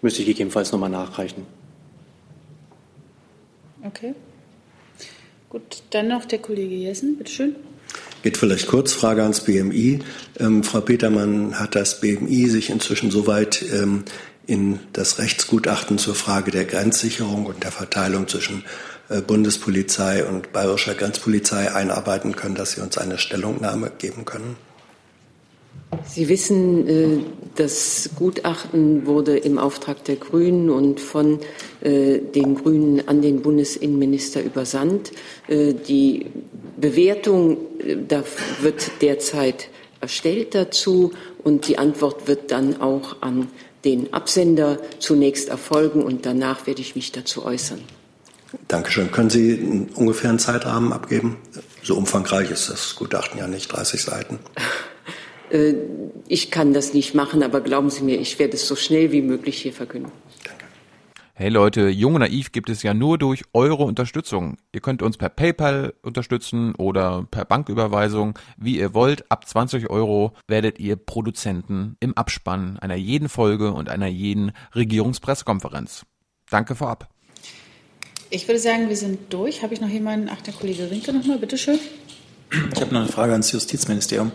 Müsste ich gegebenenfalls nochmal nachreichen. Okay. Gut, dann noch der Kollege Jessen, bitte schön. Geht vielleicht kurz Frage ans BMI. Ähm, Frau Petermann, hat das BMI sich inzwischen soweit ähm, in das Rechtsgutachten zur Frage der Grenzsicherung und der Verteilung zwischen äh, Bundespolizei und bayerischer Grenzpolizei einarbeiten können, dass Sie uns eine Stellungnahme geben können? Sie wissen, äh, das Gutachten wurde im Auftrag der Grünen und von äh, den Grünen an den Bundesinnenminister übersandt. Äh, die Bewertung wird derzeit erstellt dazu und die Antwort wird dann auch an den Absender zunächst erfolgen und danach werde ich mich dazu äußern. Dankeschön. Können Sie ungefähr einen Zeitrahmen abgeben? So umfangreich ist das Gutachten ja nicht, 30 Seiten. [LAUGHS] Äh, ich kann das nicht machen, aber glauben Sie mir, ich werde es so schnell wie möglich hier verkünden. Hey Leute, Jung und Naiv gibt es ja nur durch eure Unterstützung. Ihr könnt uns per PayPal unterstützen oder per Banküberweisung, wie ihr wollt. Ab 20 Euro werdet ihr Produzenten im Abspann einer jeden Folge und einer jeden Regierungspressekonferenz. Danke vorab. Ich würde sagen, wir sind durch. Habe ich noch jemanden? Ach, der Kollege Rinke nochmal, bitteschön. Ich habe noch eine Frage ans Justizministerium.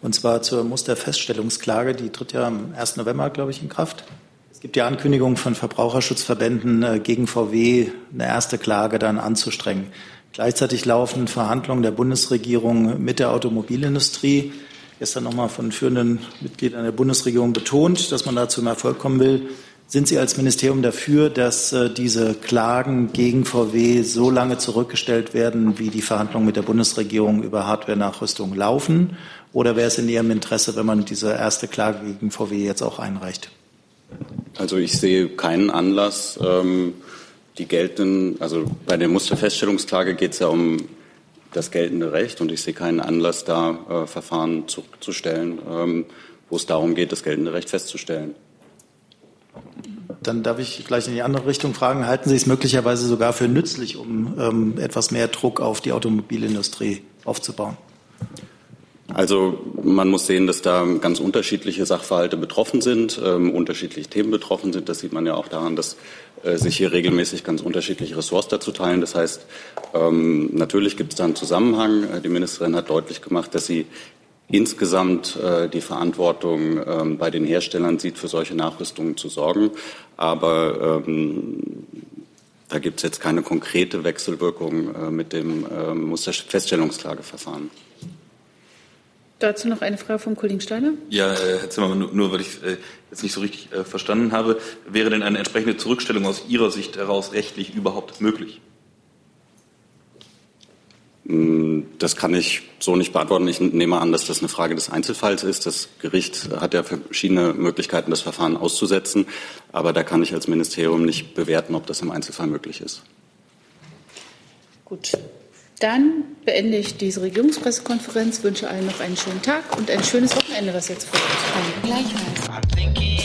Und zwar zur Musterfeststellungsklage. Die tritt ja am 1. November, glaube ich, in Kraft. Es gibt ja Ankündigungen von Verbraucherschutzverbänden äh, gegen VW, eine erste Klage dann anzustrengen. Gleichzeitig laufen Verhandlungen der Bundesregierung mit der Automobilindustrie. Gestern nochmal von führenden Mitgliedern der Bundesregierung betont, dass man da zum Erfolg kommen will. Sind Sie als Ministerium dafür, dass äh, diese Klagen gegen VW so lange zurückgestellt werden, wie die Verhandlungen mit der Bundesregierung über Hardware-Nachrüstung laufen? Oder wäre es in Ihrem Interesse, wenn man diese erste Klage gegen VW jetzt auch einreicht? Also ich sehe keinen Anlass, ähm, die geltenden, also bei der Musterfeststellungsklage geht es ja um das geltende Recht und ich sehe keinen Anlass, da äh, Verfahren zurückzustellen, ähm, wo es darum geht, das geltende Recht festzustellen. Dann darf ich gleich in die andere Richtung fragen. Halten Sie es möglicherweise sogar für nützlich, um ähm, etwas mehr Druck auf die Automobilindustrie aufzubauen? Also man muss sehen, dass da ganz unterschiedliche Sachverhalte betroffen sind, ähm, unterschiedliche Themen betroffen sind. Das sieht man ja auch daran, dass äh, sich hier regelmäßig ganz unterschiedliche Ressorts dazu teilen. Das heißt, ähm, natürlich gibt es da einen Zusammenhang. Äh, die Ministerin hat deutlich gemacht, dass sie insgesamt äh, die Verantwortung ähm, bei den Herstellern sieht, für solche Nachrüstungen zu sorgen. Aber ähm, da gibt es jetzt keine konkrete Wechselwirkung äh, mit dem äh, Musterfeststellungsklageverfahren. Dazu noch eine Frage vom Kollegen Steiner. Ja, äh, Herr Zimmermann, nur, nur weil ich äh, jetzt nicht so richtig äh, verstanden habe, wäre denn eine entsprechende Zurückstellung aus Ihrer Sicht heraus rechtlich überhaupt möglich? Mm, das kann ich so nicht beantworten. Ich nehme an, dass das eine Frage des Einzelfalls ist. Das Gericht hat ja verschiedene Möglichkeiten, das Verfahren auszusetzen. Aber da kann ich als Ministerium nicht bewerten, ob das im Einzelfall möglich ist. Gut. Dann beende ich diese Regierungspressekonferenz, wünsche allen noch einen schönen Tag und ein schönes Wochenende, was jetzt vor uns kommt. Gleichfalls.